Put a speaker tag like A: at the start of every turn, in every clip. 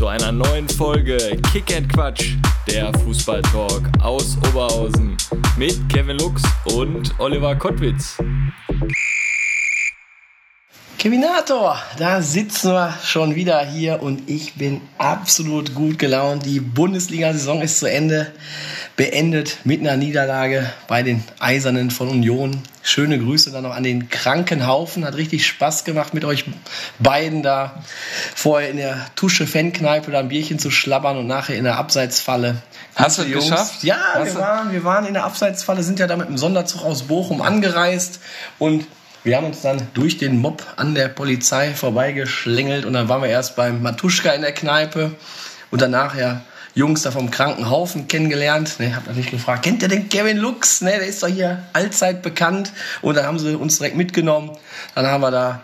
A: Zu einer neuen Folge Kick and Quatsch, der Fußballtalk aus Oberhausen mit Kevin Lux und Oliver Kottwitz.
B: Kevinator, da sitzen wir schon wieder hier und ich bin absolut gut gelaunt. Die Bundesliga-Saison ist zu Ende, beendet mit einer Niederlage bei den Eisernen von Union. Schöne Grüße dann noch an den kranken Haufen. Hat richtig Spaß gemacht mit euch beiden da vorher in der Tusche Fankneipe da ein Bierchen zu schlabbern und nachher in der Abseitsfalle.
A: Hast du es geschafft?
B: Ja,
A: Hast
B: wir waren, wir waren in der Abseitsfalle, sind ja da mit dem Sonderzug aus Bochum angereist und wir haben uns dann durch den Mob an der Polizei vorbeigeschlängelt und dann waren wir erst beim Matuschka in der Kneipe und danach ja Jungs da vom kranken Haufen kennengelernt. Ne, hab natürlich gefragt, kennt ihr den Kevin Lux? Ne, der ist doch hier allzeit bekannt. Und dann haben sie uns direkt mitgenommen. Dann haben wir da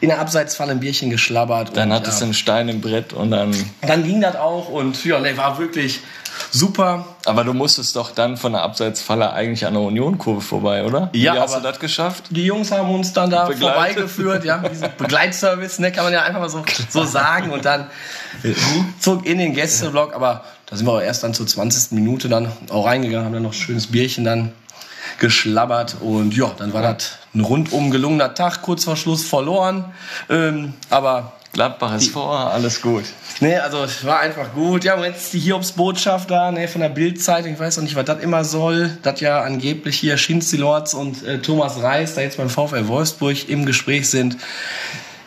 B: in der Abseitsfalle ein Bierchen geschlabbert.
A: Dann
B: und,
A: du
B: ja,
A: einen Stein im Brett und dann.
B: dann ging das auch und ja, ne, war wirklich super.
A: Aber du musstest doch dann von der Abseitsfalle eigentlich an der Unionkurve vorbei, oder?
B: Ja,
A: Wie hast du das geschafft?
B: Die Jungs haben uns dann da
A: Begleitet.
B: vorbeigeführt, ja, diesen Begleitservice, ne, kann man ja einfach mal so, so sagen. Und dann zog in den Gästeblock, aber da sind wir auch erst dann zur 20. Minute dann auch reingegangen, haben dann noch ein schönes Bierchen dann geschlabbert und ja, dann war das ein rundum gelungener Tag, kurz vor Schluss verloren, ähm, aber
A: Gladbach ist vor, alles gut.
B: Nee, also es war einfach gut. Ja, und jetzt die Hiobsbotschaft da ne, von der Bildzeitung. Ich weiß noch nicht, was das immer soll. Das ja angeblich hier Schinzi Lords und äh, Thomas Reis da jetzt beim VfL Wolfsburg im Gespräch sind.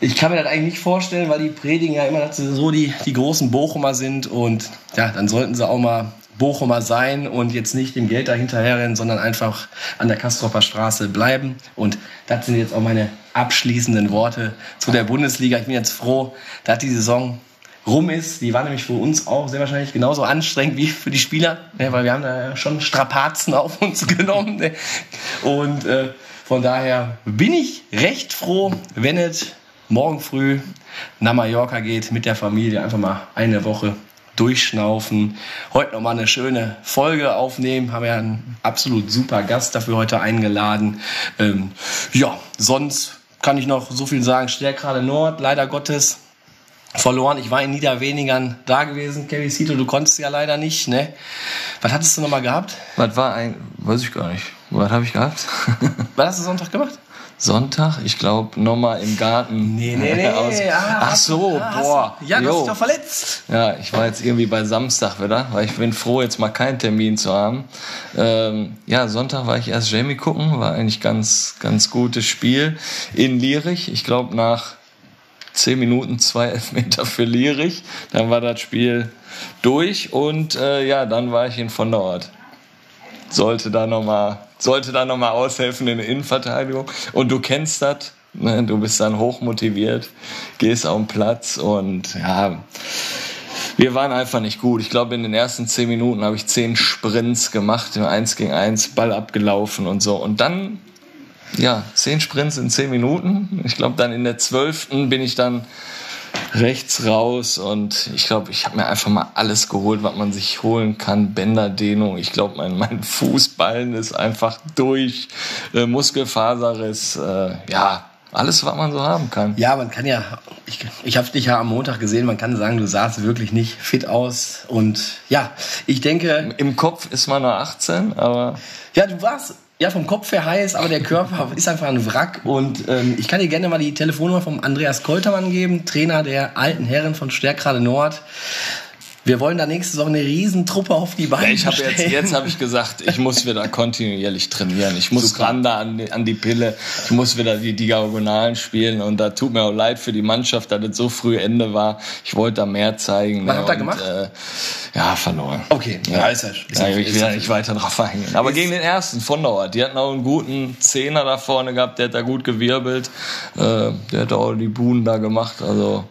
B: Ich kann mir das eigentlich nicht vorstellen, weil die predigen ja immer, dass sie so die, die großen Bochumer sind. Und ja, dann sollten sie auch mal Bochumer sein und jetzt nicht dem Geld dahinterherrennen, sondern einfach an der Kastropper Straße bleiben. Und das sind jetzt auch meine abschließenden Worte zu der Bundesliga. Ich bin jetzt froh, dass die Saison rum ist. Die war nämlich für uns auch sehr wahrscheinlich genauso anstrengend wie für die Spieler, ne, weil wir haben da schon Strapazen auf uns genommen. Ne. Und äh, von daher bin ich recht froh, wenn es morgen früh nach Mallorca geht mit der Familie. Einfach mal eine Woche durchschnaufen. Heute nochmal eine schöne Folge aufnehmen. Haben ja einen absolut super Gast dafür heute eingeladen. Ähm, ja, sonst kann ich noch so viel sagen. Stärkrade Nord, leider Gottes verloren. Ich war in Niederwenigern da gewesen. Kevin Sito, du konntest ja leider nicht, ne? Was hattest du nochmal gehabt?
A: Was war ein. Weiß ich gar nicht. Was habe ich gehabt?
B: Was hast du Sonntag gemacht?
A: Sonntag, ich glaube, nochmal im Garten. Aus-
B: Ah,
A: Ach so,
B: ah,
A: boah.
B: Ja, du hast dich doch verletzt.
A: Ja, ich war jetzt irgendwie bei Samstag wieder, weil ich bin froh, jetzt mal keinen Termin zu haben. Ähm, ja, Sonntag war ich erst Jamie gucken, war eigentlich ganz, ganz gutes Spiel in Lierich. Ich glaube nach zehn Minuten zwei Elfmeter für Lierich. Dann war das Spiel durch und äh, ja, dann war ich in von der Ort. Sollte da nochmal, sollte da noch mal aushelfen in der Innenverteidigung. Und du kennst das. Ne? Du bist dann hochmotiviert, gehst auf den Platz und ja, wir waren einfach nicht gut. Ich glaube, in den ersten zehn Minuten habe ich zehn Sprints gemacht, 1 gegen 1, Ball abgelaufen und so. Und dann, ja, zehn Sprints in zehn Minuten. Ich glaube, dann in der zwölften bin ich dann rechts raus und ich glaube, ich habe mir einfach mal alles geholt, was man sich holen kann. Bänderdehnung. Ich glaube, mein, mein Fußballen ist einfach durch. Äh, Muskelfaserriss. Äh, ja, alles, was man so haben kann.
B: Ja, man kann ja, ich, ich habe dich ja am Montag gesehen, man kann sagen, du sahst wirklich nicht fit aus. Und ja, ich denke,
A: Im Kopf ist man nur 18, aber
B: ja, du warst ja vom Kopf her heiß, aber der Körper ist einfach ein Wrack. Und ähm, ich kann dir gerne mal die Telefonnummer vom Andreas Koltermann geben, Trainer der alten Herren von Stärkrade Nord. Wir wollen da nächste Saison eine Riesentruppe auf die Beine
A: Ja, ich jetzt,
B: stellen.
A: jetzt habe ich gesagt, ich muss wieder kontinuierlich trainieren. Ich muss ran da an die, an die Pille. Ich muss wieder die Diagonalen spielen. Und da tut mir auch leid für die Mannschaft, dass es so früh Ende war. Ich wollte da mehr zeigen.
B: Was
A: ne,
B: habt ihr gemacht?
A: Äh, ja, verloren.
B: Okay, ja, ist ja- ist ja-
A: ja, ich
B: ist
A: will da nicht weiter drauf eingehen. Aber gegen den ersten von Ort. Die hatten auch einen guten Zehner da vorne gehabt. Der hat da gut gewirbelt. Äh, der hat auch die Buhnen da gemacht. Also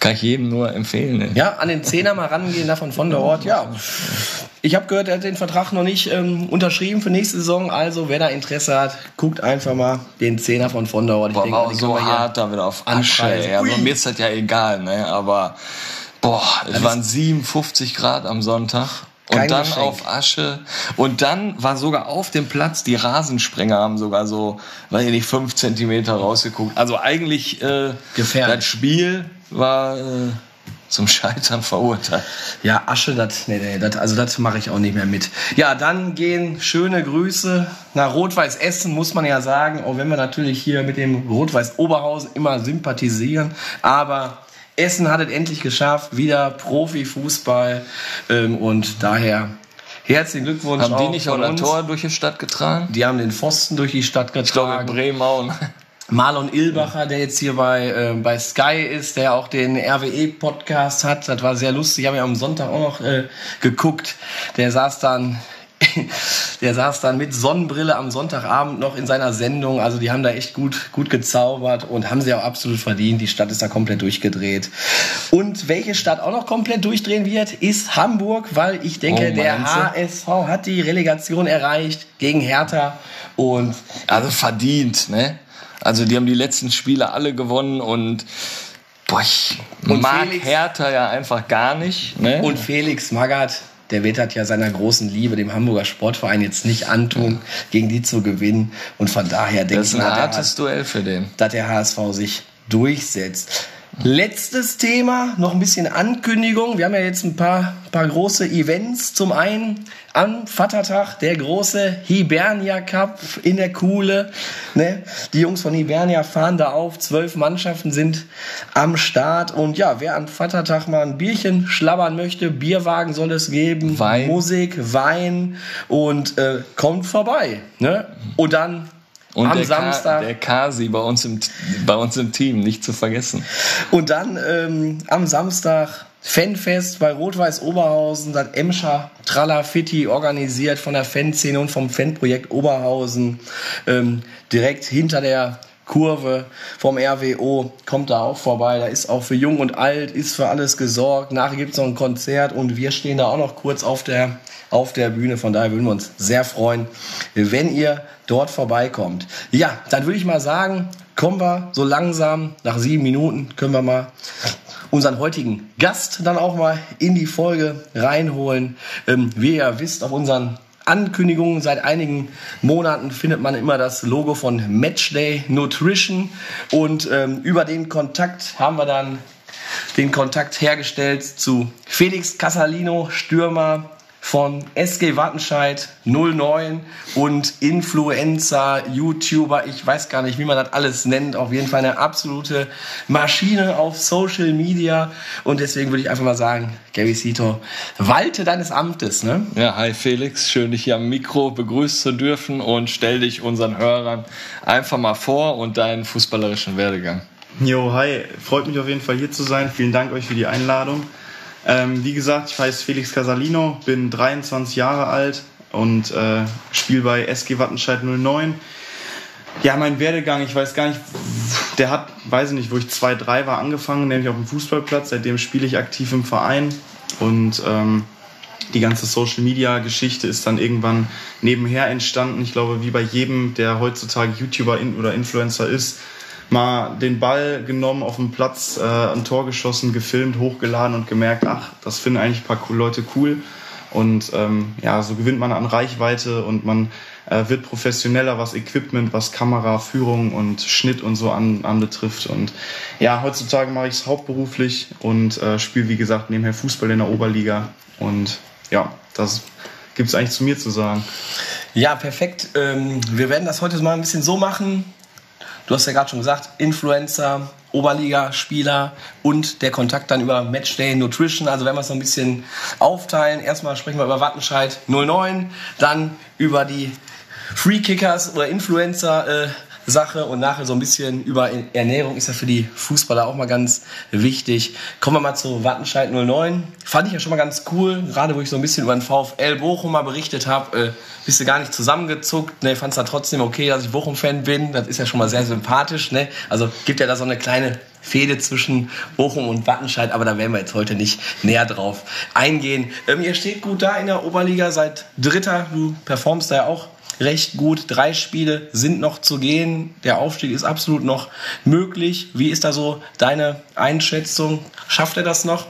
A: kann ich jedem nur empfehlen. Ne?
B: Ja, an den Zehner mal rangehen, davon von der Ort, ja. Ich habe gehört, er hat den Vertrag noch nicht ähm, unterschrieben für nächste Saison. Also, wer da Interesse hat, guckt einfach mal den Zehner von Vondauer.
A: Ich boah, denke, war auch so hart da wieder auf Asche. Also, mir ist das ja egal, ne? aber boah, es waren 57 Grad am Sonntag. Und Kein dann Geschenk. auf Asche. Und dann war sogar auf dem Platz, die Rasensprenger haben sogar so, weiß ich nicht, fünf Zentimeter rausgeguckt. Also eigentlich äh, Gefährlich. das Spiel war äh, zum Scheitern verurteilt.
B: Ja, Asche, das, nee, nee, das, also das mache ich auch nicht mehr mit. Ja, dann gehen schöne Grüße nach Rot-Weiß Essen, muss man ja sagen, auch wenn wir natürlich hier mit dem Rot-Weiß Oberhausen immer sympathisieren, aber Essen hat es endlich geschafft, wieder Profifußball ähm, und daher herzlichen Glückwunsch.
A: Haben die nicht auch ein Tor durch die Stadt getragen?
B: Die haben den Pfosten durch die Stadt getragen.
A: Ich glaube in Bremen auch.
B: Marlon Ilbacher, der jetzt hier bei, äh, bei Sky ist, der auch den RWE-Podcast hat. Das war sehr lustig. Ich habe ja am Sonntag auch noch äh, geguckt. Der saß dann der saß dann mit Sonnenbrille am Sonntagabend noch in seiner Sendung. Also die haben da echt gut, gut gezaubert und haben sie auch absolut verdient. Die Stadt ist da komplett durchgedreht. Und welche Stadt auch noch komplett durchdrehen wird, ist Hamburg, weil ich denke, oh, der HSV hat die Relegation erreicht gegen Hertha und
A: also verdient, ne? Also die haben die letzten Spiele alle gewonnen und boah, ich und mag Felix, Hertha ja einfach gar nicht. Ne?
B: Und Felix Magath der wird das ja seiner großen Liebe, dem Hamburger Sportverein, jetzt nicht antun, gegen die zu gewinnen. Und von daher denke
A: ich, das ist ein hartes Duell für den.
B: Dass der HSV sich durchsetzt. Letztes Thema, noch ein bisschen Ankündigung. Wir haben ja jetzt ein paar, paar große Events. Zum einen am Vatertag der große Hibernia Cup in der Kuhle. Ne? Die Jungs von Hibernia fahren da auf. Zwölf Mannschaften sind am Start. Und ja, wer am Vatertag mal ein Bierchen schlabbern möchte, Bierwagen soll es geben, Wein. Musik, Wein und äh, kommt vorbei. Ne? Und dann
A: und am der Samstag. Ka der Kasi bei uns, im, bei uns im Team, nicht zu vergessen.
B: Und dann ähm, am Samstag Fanfest bei Rot-Weiß Oberhausen, das Emscher Tralafitti organisiert von der Fanszene und vom Fanprojekt Oberhausen. Ähm, direkt hinter der Kurve vom RWO kommt da auch vorbei. Da ist auch für Jung und Alt, ist für alles gesorgt. Nachher gibt es noch ein Konzert und wir stehen da auch noch kurz auf der, auf der Bühne. Von daher würden wir uns sehr freuen, wenn ihr dort vorbeikommt. Ja, dann würde ich mal sagen, kommen wir so langsam, nach sieben Minuten können wir mal unseren heutigen Gast dann auch mal in die Folge reinholen. Ähm, wie ihr wisst, auf unseren Ankündigungen. Seit einigen Monaten findet man immer das Logo von Matchday Nutrition. Und ähm, über den Kontakt haben wir dann den Kontakt hergestellt zu Felix Casalino, Stürmer von SG Wattenscheid 09 und Influencer, YouTuber, ich weiß gar nicht, wie man das alles nennt. Auf jeden Fall eine absolute Maschine auf Social Media. Und deswegen würde ich einfach mal sagen, Gary Sito, walte deines Amtes. Ne?
A: Ja, hi Felix, schön dich hier am Mikro begrüßen zu dürfen und stell dich unseren Hörern einfach mal vor und deinen fußballerischen Werdegang.
C: Jo, hi, freut mich auf jeden Fall hier zu sein. Vielen Dank euch für die Einladung. Ähm, wie gesagt, ich heiße Felix Casalino, bin 23 Jahre alt und äh, spiele bei SG Wattenscheid 09. Ja, mein Werdegang, ich weiß gar nicht, der hat, weiß ich nicht, wo ich 2, 3 war, angefangen, nämlich auf dem Fußballplatz. Seitdem spiele ich aktiv im Verein und ähm, die ganze Social Media Geschichte ist dann irgendwann nebenher entstanden. Ich glaube, wie bei jedem, der heutzutage YouTuber oder Influencer ist, mal den Ball genommen, auf dem Platz äh, ein Tor geschossen, gefilmt, hochgeladen und gemerkt, ach, das finden eigentlich ein paar Leute cool. Und ähm, ja, so gewinnt man an Reichweite und man äh, wird professioneller, was Equipment, was Kamera, Führung und Schnitt und so an, anbetrifft. Und ja, heutzutage mache ich es hauptberuflich und äh, spiele, wie gesagt, nebenher Fußball in der Oberliga. Und ja, das gibt es eigentlich zu mir zu sagen.
B: Ja, perfekt. Ähm, wir werden das heute mal ein bisschen so machen. Du hast ja gerade schon gesagt, Influencer, Oberligaspieler und der Kontakt dann über Matchday Nutrition. Also wenn wir es noch ein bisschen aufteilen, erstmal sprechen wir über Wattenscheid 09, dann über die Free Kickers oder Influencer äh, Sache und nachher so ein bisschen über Ernährung ist ja für die Fußballer auch mal ganz wichtig. Kommen wir mal zu Wattenscheid 09. Fand ich ja schon mal ganz cool, gerade wo ich so ein bisschen über den VfL Bochum mal berichtet habe, äh, bist du gar nicht zusammengezuckt. Ne, fand es dann trotzdem okay, dass ich Bochum-Fan bin. Das ist ja schon mal sehr sympathisch. Ne? Also gibt ja da so eine kleine Fehde zwischen Bochum und Wattenscheid, aber da werden wir jetzt heute nicht näher drauf eingehen. Ähm, ihr steht gut da in der Oberliga, seit Dritter, du performst da ja auch recht gut. Drei Spiele sind noch zu gehen. Der Aufstieg ist absolut noch möglich. Wie ist da so deine Einschätzung? Schafft er das noch?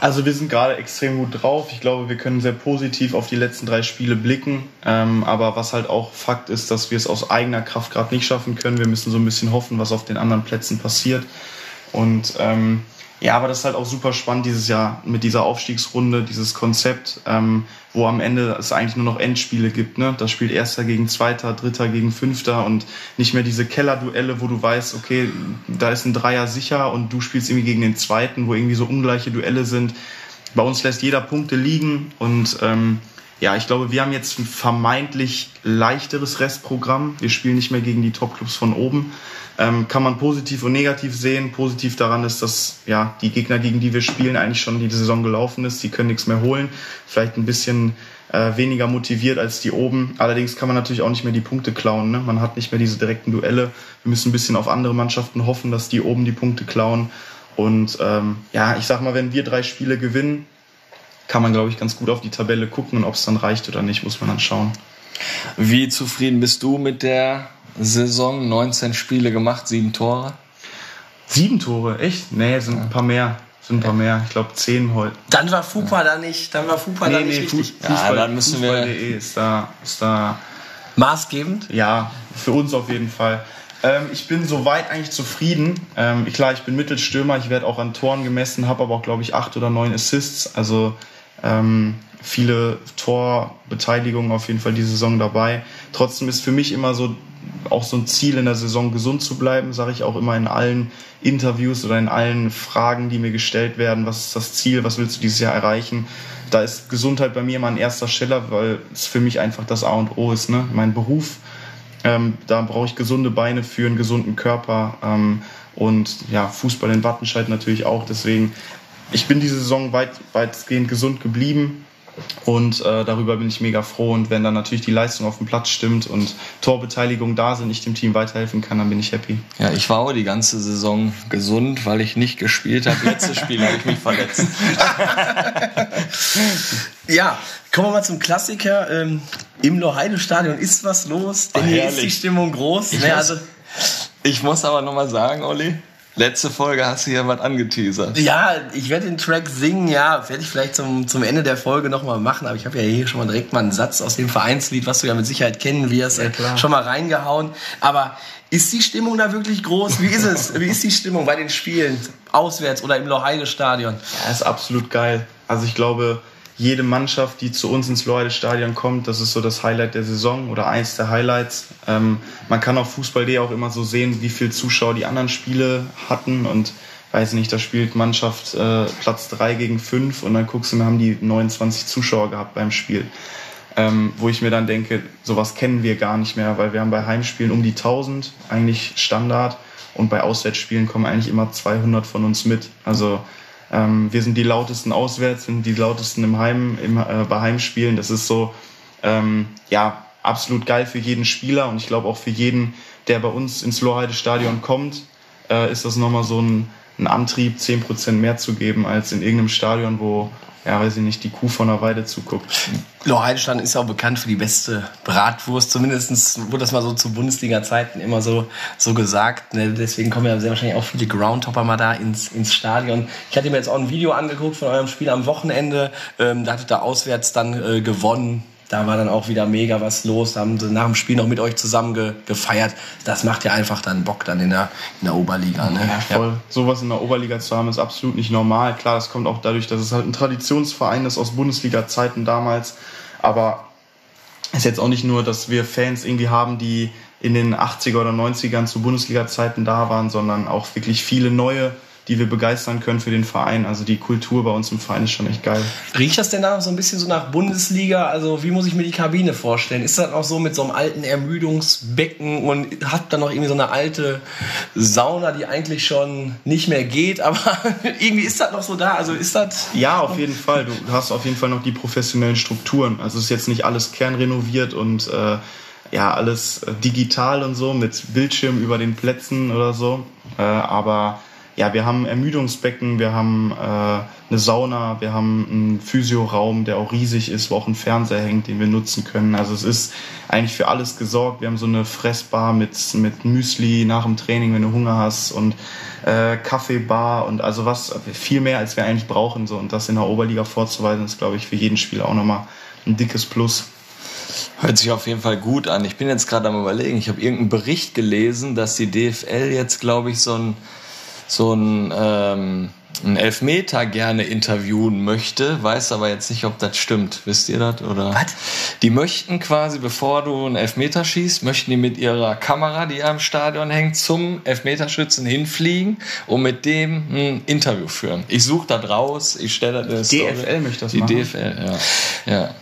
C: Also wir sind gerade extrem gut drauf. Ich glaube, wir können sehr positiv auf die letzten drei Spiele blicken. Ähm, aber was halt auch Fakt ist, dass wir es aus eigener Kraft gerade nicht schaffen können. Wir müssen so ein bisschen hoffen, was auf den anderen Plätzen passiert. Und ähm, ja, aber das ist halt auch super spannend dieses Jahr mit dieser Aufstiegsrunde, dieses Konzept, ähm, wo am Ende es eigentlich nur noch Endspiele gibt. Ne? Da spielt Erster gegen Zweiter, Dritter gegen Fünfter und nicht mehr diese Kellerduelle, wo du weißt, okay, da ist ein Dreier sicher und du spielst irgendwie gegen den Zweiten, wo irgendwie so ungleiche Duelle sind. Bei uns lässt jeder Punkte liegen und ähm, ja, ich glaube, wir haben jetzt ein vermeintlich leichteres Restprogramm. Wir spielen nicht mehr gegen die Topclubs von oben. Ähm, kann man positiv und negativ sehen. Positiv daran ist, dass ja, die Gegner, gegen die wir spielen, eigentlich schon die Saison gelaufen ist. Die können nichts mehr holen. Vielleicht ein bisschen äh, weniger motiviert als die oben. Allerdings kann man natürlich auch nicht mehr die Punkte klauen. Ne? Man hat nicht mehr diese direkten Duelle. Wir müssen ein bisschen auf andere Mannschaften hoffen, dass die oben die Punkte klauen. Und ähm, ja, ich sag mal, wenn wir drei Spiele gewinnen, kann man, glaube ich, ganz gut auf die Tabelle gucken und ob es dann reicht oder nicht, muss man dann schauen.
A: Wie zufrieden bist du mit der Saison, 19 Spiele gemacht, sieben Tore.
C: Sieben Tore, echt? Nee, sind ja. ein paar mehr. Sind ein paar mehr. Ich glaube zehn heute.
B: Dann war Fupa ja. da nicht, dann war Fupa nee, da nicht nee, richtig.
A: Fußball, ja, dann müssen Fußball. wir.
C: ist da, ist da
B: maßgebend.
C: Ja, für uns auf jeden Fall. Ähm, ich bin soweit eigentlich zufrieden. Ähm, klar, ich bin Mittelstürmer, ich werde auch an Toren gemessen, habe aber auch, glaube ich, acht oder neun Assists. Also ähm, viele Torbeteiligungen auf jeden Fall die Saison dabei. Trotzdem ist für mich immer so auch so ein Ziel in der Saison gesund zu bleiben, sage ich auch immer in allen Interviews oder in allen Fragen, die mir gestellt werden. Was ist das Ziel? Was willst du dieses Jahr erreichen? Da ist Gesundheit bei mir immer an erster Stelle, weil es für mich einfach das A und O ist. Ne? Mein Beruf, ähm, da brauche ich gesunde Beine für einen gesunden Körper. Ähm, und ja, Fußball in Wattenscheid natürlich auch. Deswegen, ich bin diese Saison weit, weitgehend gesund geblieben. Und äh, darüber bin ich mega froh. Und wenn dann natürlich die Leistung auf dem Platz stimmt und Torbeteiligung da sind, ich dem Team weiterhelfen kann, dann bin ich happy.
A: Ja, ich war auch die ganze Saison gesund, weil ich nicht gespielt habe. Letztes Spiel habe ich mich verletzt.
B: ja, kommen wir mal zum Klassiker. Ähm, Im Loheide-Stadion ist was los, denn hier ist die Stimmung groß.
A: Ich,
B: ne,
A: muss, also, ich muss aber nochmal sagen, Olli, Letzte Folge hast du ja was angeteasert.
B: Ja, ich werde den Track singen, ja, werde ich vielleicht zum, zum Ende der Folge nochmal machen, aber ich habe ja hier schon mal direkt mal einen Satz aus dem Vereinslied, was du ja mit Sicherheit kennen wirst, ja, schon mal reingehauen. Aber ist die Stimmung da wirklich groß? Wie ist es? Wie ist die Stimmung bei den Spielen? Auswärts oder im Loheide-Stadion?
C: Ja, ist absolut geil. Also ich glaube, jede Mannschaft, die zu uns ins Lohrde-Stadion kommt, das ist so das Highlight der Saison oder eins der Highlights. Ähm, man kann auf Fußball.de auch immer so sehen, wie viele Zuschauer die anderen Spiele hatten und weiß nicht, da spielt Mannschaft äh, Platz 3 gegen 5 und dann guckst du, wir haben die 29 Zuschauer gehabt beim Spiel. Ähm, wo ich mir dann denke, sowas kennen wir gar nicht mehr, weil wir haben bei Heimspielen um die 1000 eigentlich Standard und bei Auswärtsspielen kommen eigentlich immer 200 von uns mit. Also ähm, wir sind die lautesten auswärts, sind die lautesten im Heim, im, äh, bei Heimspielen. Das ist so, ähm, ja, absolut geil für jeden Spieler und ich glaube auch für jeden, der bei uns ins Lohrheide-Stadion kommt, äh, ist das nochmal so ein, ein Antrieb, 10% mehr zu geben als in irgendeinem Stadion, wo ja, weiß ich nicht, die Kuh von der Weide zuguckt.
B: Lohheidenstein ist ja auch bekannt für die beste Bratwurst. Zumindest wurde das mal so zu Bundesliga-Zeiten immer so, so gesagt. Ne? Deswegen kommen ja sehr wahrscheinlich auch viele Groundhopper mal da ins, ins Stadion. Ich hatte mir jetzt auch ein Video angeguckt von eurem Spiel am Wochenende. Ähm, da hattet ihr auswärts dann äh, gewonnen da war dann auch wieder mega was los. Da haben sie nach dem Spiel noch mit euch zusammen ge gefeiert. Das macht ja einfach dann Bock dann in der, in der Oberliga. Ne?
C: Ja, voll. Ja. Sowas in der Oberliga zu haben, ist absolut nicht normal. Klar, das kommt auch dadurch, dass es halt ein Traditionsverein ist aus Bundesliga-Zeiten damals. Aber es ist jetzt auch nicht nur, dass wir Fans irgendwie haben, die in den 80er oder 90ern zu Bundesliga-Zeiten da waren, sondern auch wirklich viele neue die wir begeistern können für den Verein. Also die Kultur bei uns im Verein ist schon echt geil.
B: Riecht das denn da so ein bisschen so nach Bundesliga? Also wie muss ich mir die Kabine vorstellen? Ist das auch so mit so einem alten Ermüdungsbecken und habt dann noch irgendwie so eine alte Sauna, die eigentlich schon nicht mehr geht, aber irgendwie ist das noch so da? Also ist das...
C: Ja, auf jeden Fall. Du hast auf jeden Fall noch die professionellen Strukturen. Also es ist jetzt nicht alles kernrenoviert und äh, ja, alles äh, digital und so mit Bildschirm über den Plätzen oder so. Äh, aber ja, wir haben Ermüdungsbecken, wir haben äh, eine Sauna, wir haben einen Physioraum, der auch riesig ist, wo auch ein Fernseher hängt, den wir nutzen können. Also es ist eigentlich für alles gesorgt. Wir haben so eine Fressbar mit, mit Müsli nach dem Training, wenn du Hunger hast und äh, Kaffeebar und also was viel mehr, als wir eigentlich brauchen. So. Und das in der Oberliga vorzuweisen, ist, glaube ich, für jeden Spieler auch nochmal ein dickes Plus.
A: Hört sich auf jeden Fall gut an. Ich bin jetzt gerade am überlegen, ich habe irgendeinen Bericht gelesen, dass die DFL jetzt, glaube ich, so ein so ein, ähm, ein Elfmeter gerne interviewen möchte, weiß aber jetzt nicht, ob das stimmt. Wisst ihr das? Oder?
B: Was?
A: Die möchten quasi, bevor du einen Elfmeter schießt, möchten die mit ihrer Kamera, die am Stadion hängt, zum Elfmeterschützen hinfliegen und mit dem ein Interview führen. Ich suche das raus, ich stelle das.
C: DFL möchte das
A: Die
C: machen.
A: DFL, ja. ja.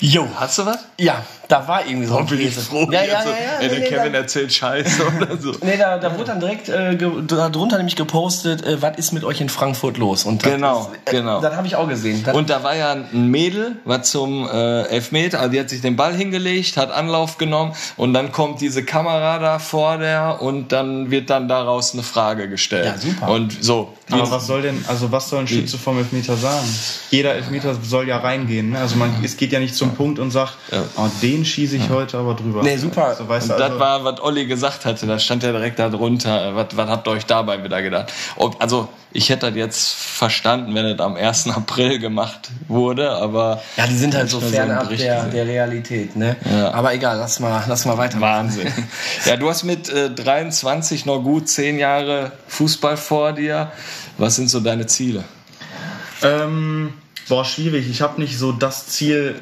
B: Jo.
A: Hast du was?
B: Ja, da war irgendwie so ein
A: bin ich froh.
B: Ja, ja,
A: jetzt
B: ja,
A: so,
B: ja.
A: ey, der
B: nee,
A: Kevin
B: da,
A: erzählt Scheiße oder so.
B: nee, da, da wurde dann direkt äh, darunter nämlich gepostet, äh, was ist mit euch in Frankfurt los? Und
A: Genau,
B: ist, äh,
A: genau.
B: Das habe ich auch gesehen. Das,
A: Und da war ja ein Mädel, war zum äh, Elfmeter, also die hat sich den Ball hingelegt, hat Anlauf genommen und dann kommt diese Kamera da vor der und dann wird dann daraus eine Frage gestellt.
B: Ja, super.
A: Und so.
C: Aber was soll denn, also was soll ein Schütze vom Elfmeter sagen? Jeder Elfmeter soll ja reingehen. Ne? Also man, es geht ja nicht zum Punkt und sagt, oh, den schieße ich heute aber drüber.
B: Nee, super.
C: So, weißt
A: Und
C: du,
A: das
C: also,
A: war, was Olli gesagt hatte, da stand ja direkt da drunter, was, was habt ihr euch dabei wieder gedacht? Ob, also, ich hätte das jetzt verstanden, wenn es am 1. April gemacht wurde, aber.
B: ja, die sind halt so fernab der, der Realität. Ne?
A: Ja.
B: Aber egal, lass mal, lass mal weiter.
A: Wahnsinn. Ja, du hast mit äh, 23 noch gut zehn Jahre Fußball vor dir. Was sind so deine Ziele?
C: Ähm, boah, schwierig. Ich habe nicht so das Ziel,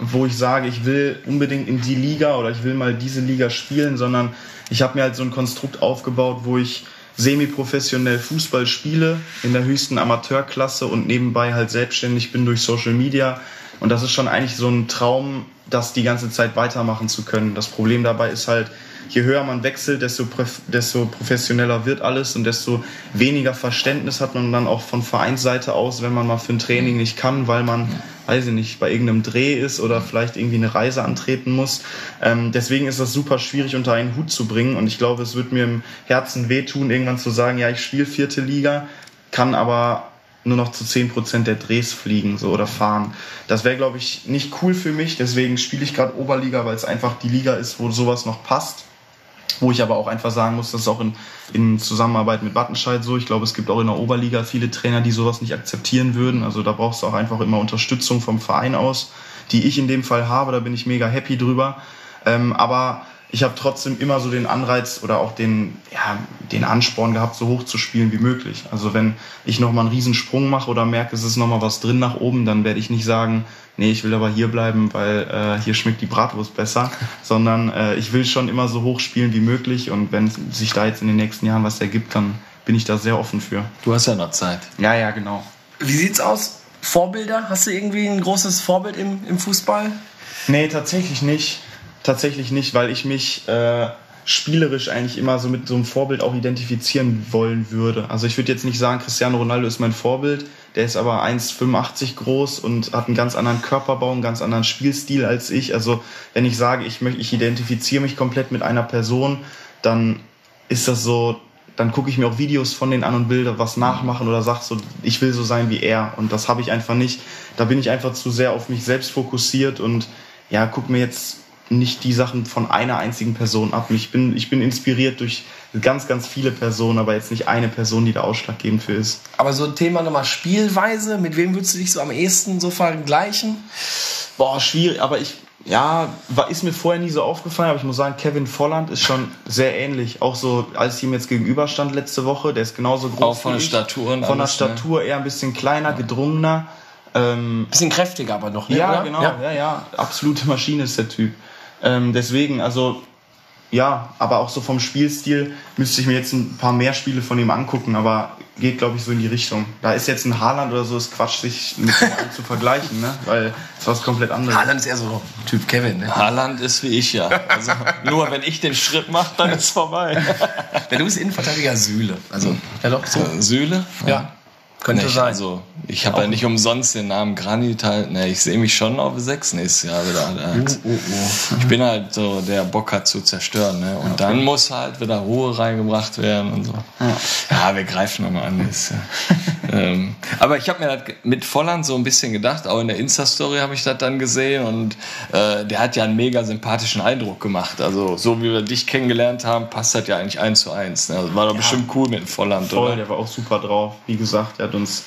C: wo ich sage, ich will unbedingt in die Liga oder ich will mal diese Liga spielen, sondern ich habe mir halt so ein Konstrukt aufgebaut, wo ich semi-professionell Fußball spiele in der höchsten Amateurklasse und nebenbei halt selbstständig bin durch Social Media. Und das ist schon eigentlich so ein Traum, das die ganze Zeit weitermachen zu können. Das Problem dabei ist halt, je höher man wechselt, desto, desto professioneller wird alles und desto weniger Verständnis hat man dann auch von Vereinsseite aus, wenn man mal für ein Training nicht kann, weil man, weiß ich nicht, bei irgendeinem Dreh ist oder vielleicht irgendwie eine Reise antreten muss. Ähm, deswegen ist das super schwierig unter einen Hut zu bringen und ich glaube, es wird mir im Herzen wehtun, irgendwann zu sagen, ja, ich spiele vierte Liga, kann aber nur noch zu 10% der Drehs fliegen so oder fahren. Das wäre, glaube ich, nicht cool für mich. Deswegen spiele ich gerade Oberliga, weil es einfach die Liga ist, wo sowas noch passt. Wo ich aber auch einfach sagen muss, das ist auch in, in Zusammenarbeit mit Wattenscheid so. Ich glaube, es gibt auch in der Oberliga viele Trainer, die sowas nicht akzeptieren würden. Also da brauchst du auch einfach immer Unterstützung vom Verein aus, die ich in dem Fall habe. Da bin ich mega happy drüber. Ähm, aber ich habe trotzdem immer so den Anreiz oder auch den, ja, den Ansporn gehabt, so hoch zu spielen wie möglich. Also wenn ich nochmal einen Riesensprung mache oder merke, es ist nochmal was drin nach oben, dann werde ich nicht sagen, nee, ich will aber hier bleiben, weil äh, hier schmeckt die Bratwurst besser, sondern äh, ich will schon immer so hoch spielen wie möglich und wenn sich da jetzt in den nächsten Jahren was ergibt, dann bin ich da sehr offen für.
A: Du hast ja noch Zeit.
C: Ja, ja, genau.
B: Wie sieht's aus? Vorbilder? Hast du irgendwie ein großes Vorbild im, im Fußball?
C: Nee, tatsächlich nicht. Tatsächlich nicht, weil ich mich äh, spielerisch eigentlich immer so mit so einem Vorbild auch identifizieren wollen würde. Also ich würde jetzt nicht sagen, Cristiano Ronaldo ist mein Vorbild, der ist aber 1,85 groß und hat einen ganz anderen Körperbau, einen ganz anderen Spielstil als ich. Also wenn ich sage, ich, möchte, ich identifiziere mich komplett mit einer Person, dann ist das so, dann gucke ich mir auch Videos von denen an und da was nachmachen oder sag so, ich will so sein wie er. Und das habe ich einfach nicht. Da bin ich einfach zu sehr auf mich selbst fokussiert und ja, guck mir jetzt nicht die Sachen von einer einzigen Person ab. Ich bin, ich bin inspiriert durch ganz, ganz viele Personen, aber jetzt nicht eine Person, die da ausschlaggebend für ist.
B: Aber so ein Thema nochmal Spielweise, mit wem würdest du dich so am ehesten so vergleichen?
C: Boah, schwierig, aber ich, ja, war, ist mir vorher nie so aufgefallen, aber ich muss sagen, Kevin Volland ist schon sehr ähnlich. Auch so, als ich ihm jetzt gegenüberstand letzte Woche, der ist genauso groß
A: Auch von der. Statur
C: Von der
A: ne?
C: Statur eher ein bisschen kleiner, gedrungener. Ähm,
B: Bisschen kräftiger aber noch, ne?
C: ja,
B: oder?
C: genau, ja. ja, Absolute Maschine ist der Typ. Ähm, deswegen, also, ja, aber auch so vom Spielstil müsste ich mir jetzt ein paar mehr Spiele von ihm angucken, aber geht, glaube ich, so in die Richtung. Da ist jetzt ein Haaland oder so, ist Quatsch, sich mit dem zu vergleichen, ne? weil es was komplett anderes.
B: Haaland ist eher so Typ Kevin, ne?
A: Haaland ist wie ich, ja. Also, nur wenn ich den Schritt mache, dann ist vorbei.
B: Ja, du bist Innenverteidiger Süle. Also, ja doch, so.
A: Sühle?
B: Ja. Könnte
A: Nicht,
B: sein.
A: also, ich habe ja nicht umsonst den Namen Granit halt. Ne, ich sehe mich schon auf 6 nächstes Jahr wieder. Halt. Ich bin halt so, der Bock hat zu zerstören. Ne? Und dann muss halt wieder Ruhe reingebracht werden und so. Ja, wir greifen nochmal an. Ist ja. ähm, aber ich habe mir das mit Volland so ein bisschen gedacht, auch in der Insta-Story habe ich das dann gesehen und äh, der hat ja einen mega sympathischen Eindruck gemacht. Also so wie wir dich kennengelernt haben, passt das ja eigentlich eins zu eins. Ne? Also, war doch bestimmt cool mit Volland,
C: Voll,
A: oder?
C: der war auch super drauf. Wie gesagt, er hat uns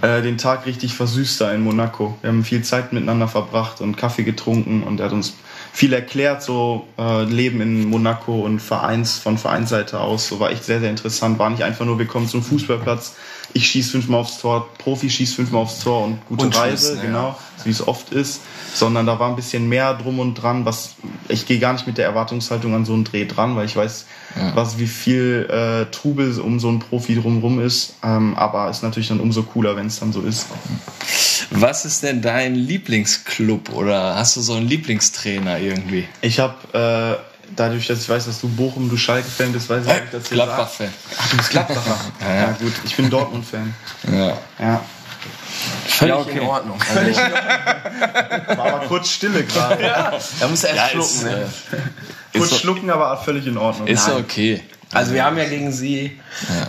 C: äh, den Tag richtig versüßt da in Monaco. Wir haben viel Zeit miteinander verbracht und Kaffee getrunken und er hat uns viel erklärt, so äh, Leben in Monaco und Vereins, von Vereinsseite aus. So war echt sehr, sehr interessant. War nicht einfach nur, wir kommen zum Fußballplatz, ich schieße fünfmal aufs Tor, Profi schießt fünfmal aufs Tor und gute
B: Und
C: Reise,
B: ne,
C: genau, wie es oft ist. Sondern da war ein bisschen mehr drum und dran, was ich gehe gar nicht mit der Erwartungshaltung an so einen Dreh dran, weil ich weiß, was wie viel äh, Trubel um so einen Profi drumrum ist. Ähm, aber ist natürlich dann umso cooler, wenn es dann so ist.
A: Was ist denn dein Lieblingsclub oder hast du so einen Lieblingstrainer irgendwie?
C: Ich habe äh, dadurch, dass ich weiß, dass du Bochum, du Schalke-Fan bist, weiß ich nicht, dass
A: Gladbach-Fan.
C: Ach, du bist Gladbacher. ja, ja, gut. Ich bin Dortmund-Fan.
A: Ja.
C: Ja.
A: Völlig
B: Ja, okay. in Ordnung. Also,
C: War aber kurz Stille gerade.
B: da musst du erst
A: Ja,
B: schlucken,
A: ist,
B: ne?
A: äh,
C: Kurz
A: ist,
C: schlucken, aber völlig in Ordnung.
A: ist okay.
B: Also wir haben ja gegen sie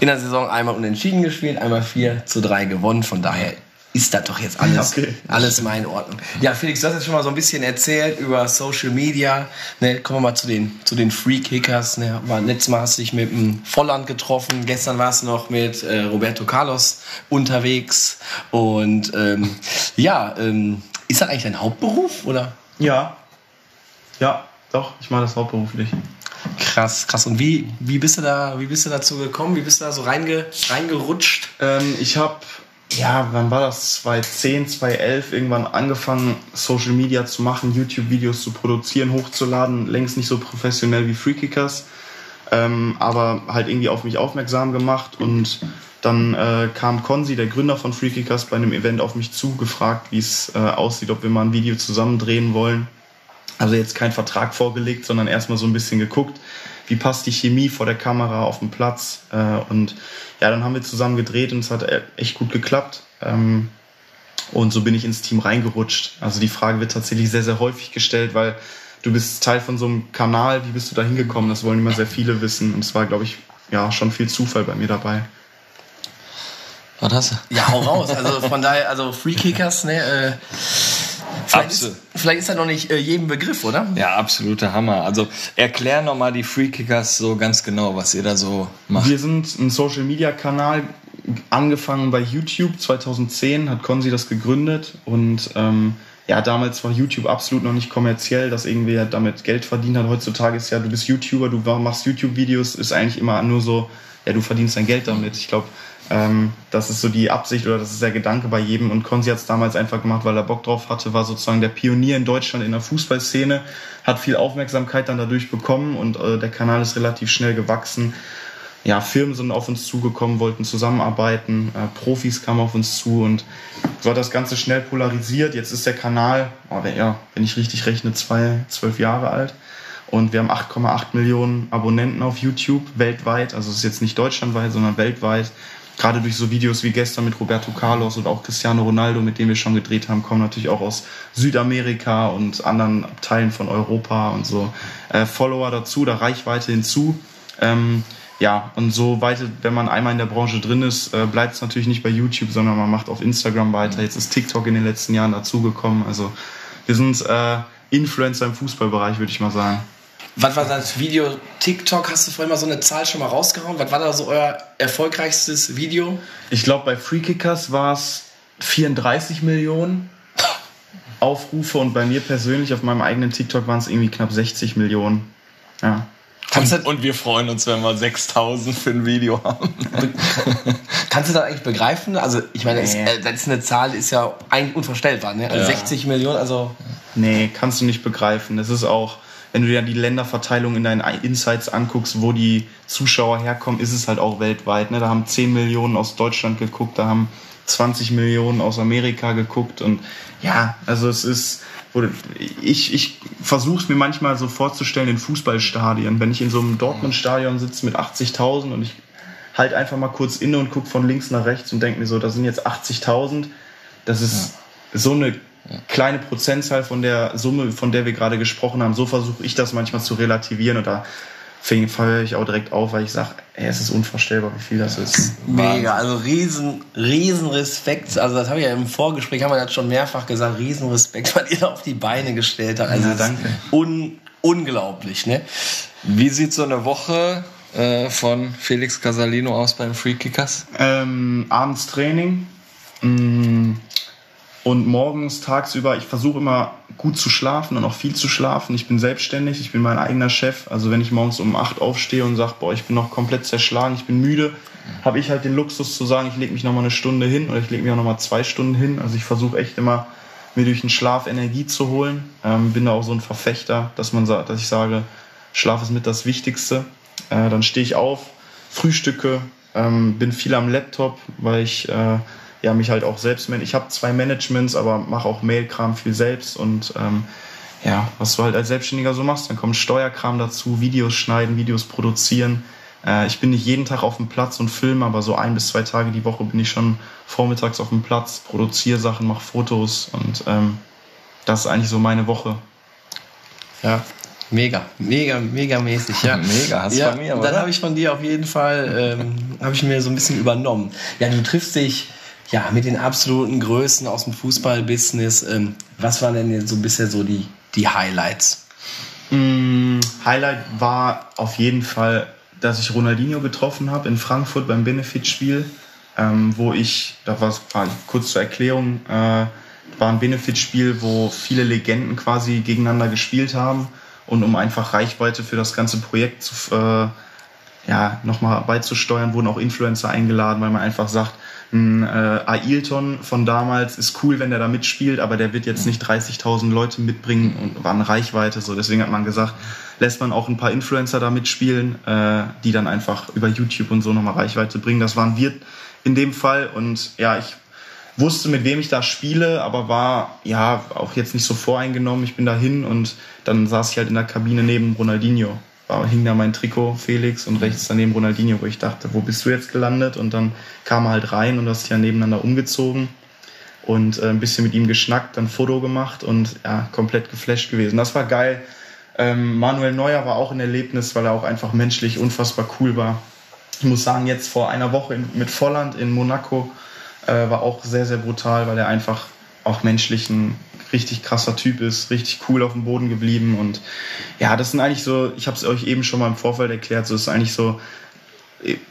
B: in der Saison einmal unentschieden gespielt, einmal 4 zu 3 gewonnen. Von daher ist das doch jetzt alles,
C: Okay.
B: alles mal in Ordnung. Ja, Felix, du hast jetzt schon mal so ein bisschen erzählt über Social Media. Ne, kommen wir mal zu den, zu den Free Kickers. Ne, war, letztes Mal hast du dich mit dem Volland getroffen. Gestern warst du noch mit äh, Roberto Carlos unterwegs. Und ähm, ja, ähm, ist das eigentlich dein Hauptberuf? Oder?
C: Ja. Ja, doch, ich mache das hauptberuflich.
B: Krass, krass. Und wie, wie, bist du da, wie bist du dazu gekommen? Wie bist du da so reinge, reingerutscht?
C: Ähm, ich habe, ja, wann war das? 2010, 2011 irgendwann angefangen, Social Media zu machen, YouTube-Videos zu produzieren, hochzuladen. Längst nicht so professionell wie Freekickers, ähm, aber halt irgendwie auf mich aufmerksam gemacht und dann äh, kam Konzi, der Gründer von Freekickers, bei einem Event auf mich zu, gefragt, wie es äh, aussieht, ob wir mal ein Video zusammen drehen wollen. Also jetzt kein Vertrag vorgelegt, sondern erstmal so ein bisschen geguckt, wie passt die Chemie vor der Kamera auf dem Platz. Äh, und ja, dann haben wir zusammen gedreht und es hat e- echt gut geklappt. Ähm, und so bin ich ins Team reingerutscht. Also die Frage wird tatsächlich sehr, sehr häufig gestellt, weil du bist Teil von so einem Kanal. Wie bist du da hingekommen? Das wollen immer sehr viele wissen. Und es war, glaube ich, ja, schon viel Zufall bei mir dabei.
A: Was hast du?
B: Ja, hau raus. Also von daher, also Free Kickers, ne? Äh, vielleicht, ist,
A: Absolut.
B: vielleicht ist das noch nicht äh, jedem Begriff, oder?
A: Ja, absoluter Hammer. Also erklär nochmal die Free Kickers so ganz genau, was ihr da so macht.
C: Wir sind ein Social Media Kanal, angefangen bei YouTube 2010, hat Konzi das gegründet und ähm, ja, damals war YouTube absolut noch nicht kommerziell, dass irgendwer damit Geld verdient hat. Heutzutage ist ja, du bist YouTuber, du machst YouTube-Videos, ist eigentlich immer nur so, ja, du verdienst dein Geld damit. Ich glaube, ähm, das ist so die Absicht oder das ist der Gedanke bei jedem. Und Konzi hat es damals einfach gemacht, weil er Bock drauf hatte, war sozusagen der Pionier in Deutschland in der Fußballszene, hat viel Aufmerksamkeit dann dadurch bekommen und äh, der Kanal ist relativ schnell gewachsen ja, Firmen sind auf uns zugekommen, wollten zusammenarbeiten, äh, Profis kamen auf uns zu und so hat das Ganze schnell polarisiert. Jetzt ist der Kanal, oh, wenn, ja, wenn ich richtig rechne, zwei, zwölf Jahre alt. Und wir haben 8,8 Millionen Abonnenten auf YouTube weltweit. Also es ist jetzt nicht deutschlandweit, sondern weltweit. Gerade durch so Videos wie gestern mit Roberto Carlos und auch Cristiano Ronaldo, mit dem wir schon gedreht haben, kommen natürlich auch aus Südamerika und anderen Teilen von Europa und so äh, Follower dazu, da Reichweite hinzu. Ähm, ja, und so weiter, wenn man einmal in der Branche drin ist, äh, bleibt es natürlich nicht bei YouTube, sondern man macht auf Instagram weiter. Jetzt ist TikTok in den letzten Jahren dazugekommen. Also wir sind äh, Influencer im Fußballbereich, würde ich mal sagen.
B: Was war das Video TikTok? Hast du vorhin mal so eine Zahl schon mal rausgehauen? Was war da so euer erfolgreichstes Video?
C: Ich glaube, bei Freekickers war es 34 Millionen Aufrufe und bei mir persönlich auf meinem eigenen TikTok waren es irgendwie knapp 60 Millionen. Ja.
B: Kannst
A: Und,
B: du,
A: und wir freuen uns, wenn wir 6000 für ein Video haben.
B: kannst du das eigentlich begreifen? Also, ich meine, das,
C: Nee.
B: äh, das ist eine Zahl, die ist ja eigentlich unvorstellbar. Ne? Also
A: Ja.
B: 60 Millionen, also
C: Nee, kannst du nicht begreifen. Das ist auch, wenn du dir die Länderverteilung in deinen Insights anguckst, wo die Zuschauer herkommen, ist es halt auch weltweit. Ne? Da haben 10 Millionen aus Deutschland geguckt, da haben 20 Millionen aus Amerika geguckt und ja, also es ist, ich, ich versuche es mir manchmal so vorzustellen in Fußballstadien, wenn ich in so einem Dortmund-Stadion sitze mit 80.000 und ich halt einfach mal kurz inne und gucke von links nach rechts und denke mir so, da sind jetzt 80.000, das ist ja. so eine kleine Prozentzahl von der Summe, von der wir gerade gesprochen haben. So versuche ich das manchmal zu relativieren und da feuere ich auch direkt auf, weil ich sage, es ist unvorstellbar, wie viel das ist.
B: Mega, also riesen, riesen Respekt. Also das habe ich ja im Vorgespräch, haben wir das schon mehrfach gesagt, riesen Respekt, was ihr da auf die Beine gestellt habt. Also ja, danke. Un, unglaublich, ne?
A: Wie sieht so eine Woche äh, von Felix Casalino aus beim Free Kickers?
C: Ähm, abends Training. Mm, und morgens, tagsüber, ich versuche immer gut zu schlafen und auch viel zu schlafen. Ich bin selbstständig, ich bin mein eigener Chef. Also wenn ich morgens um 8 aufstehe und sage, boah, ich bin noch komplett zerschlagen, ich bin müde, habe ich halt den Luxus zu sagen, ich lege mich nochmal eine Stunde hin oder ich lege mich auch nochmal zwei Stunden hin. Also ich versuche echt immer, mir durch den Schlaf Energie zu holen. Ähm, bin da auch so ein Verfechter, dass man dass ich sage, Schlaf ist mit das Wichtigste. Äh, dann stehe ich auf, frühstücke, ähm, bin viel am Laptop, weil ich äh, ja, mich halt auch selbst, ich habe zwei Managements, aber mache auch Mailkram viel selbst und ähm, ja, was du halt als Selbstständiger so machst, dann kommt Steuerkram dazu, Videos schneiden, Videos produzieren. Äh, ich bin nicht jeden Tag auf dem Platz und filme, aber so ein bis zwei Tage die Woche bin ich schon vormittags auf dem Platz, produziere Sachen, mache Fotos und ähm, das ist eigentlich so meine Woche.
B: Ja, Mega, mega, mega mäßig, ja.
A: Mega, hast du ja, bei mir,
B: oder? Dann habe ich von dir auf jeden Fall, ähm, habe ich mir so ein bisschen übernommen. Ja, du triffst dich ja, mit den absoluten Größen aus dem Fußballbusiness. Ähm, was waren denn so bisher so die, die Highlights?
C: Mm, Highlight war auf jeden Fall, dass ich Ronaldinho getroffen habe in Frankfurt beim Benefitspiel, ähm, wo ich, da war es kurz zur Erklärung, äh, war ein Benefitspiel, wo viele Legenden quasi gegeneinander gespielt haben und um einfach Reichweite für das ganze Projekt zu, äh, ja, nochmal beizusteuern, wurden auch Influencer eingeladen, weil man einfach sagt, ein äh, Ailton von damals ist cool, wenn der da mitspielt, aber der wird jetzt nicht 30.000 Leute mitbringen und war eine Reichweite. So, deswegen hat man gesagt, lässt man auch ein paar Influencer da mitspielen, äh, die dann einfach über YouTube und so nochmal Reichweite bringen. Das waren wir in dem Fall und ja, ich wusste, mit wem ich da spiele, aber war ja auch jetzt nicht so voreingenommen. Ich bin da hin und dann saß ich halt in der Kabine neben Ronaldinho hing da mein Trikot Felix und rechts daneben Ronaldinho, wo ich dachte, wo bist du jetzt gelandet? Und dann kam er halt rein und das ist ja nebeneinander umgezogen und äh, ein bisschen mit ihm geschnackt, dann Foto gemacht und ja, komplett geflasht gewesen. Das war geil. Ähm, Manuel Neuer war auch ein Erlebnis, weil er auch einfach menschlich unfassbar cool war. Ich muss sagen, jetzt vor einer Woche in, mit Volland in Monaco äh, war auch sehr, sehr brutal, weil er einfach auch menschlich ein richtig krasser Typ ist, richtig cool auf dem Boden geblieben und ja, das sind eigentlich so, ich habe es euch eben schon mal im Vorfeld erklärt, so ist eigentlich so,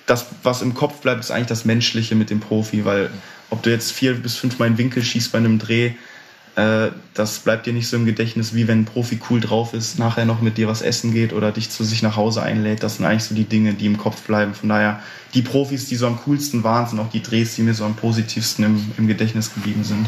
C: das, was im Kopf bleibt, ist eigentlich das Menschliche mit dem Profi, weil ob du jetzt vier bis fünfmal in Winkel schießt bei einem Dreh, äh, das bleibt dir nicht so im Gedächtnis, wie wenn ein Profi cool drauf ist, nachher noch mit dir was essen geht oder dich zu sich nach Hause einlädt. Das sind eigentlich so die Dinge, die im Kopf bleiben. Von daher, die Profis, die so am coolsten waren, sind auch die Drehs, die mir so am positivsten im, im Gedächtnis geblieben sind.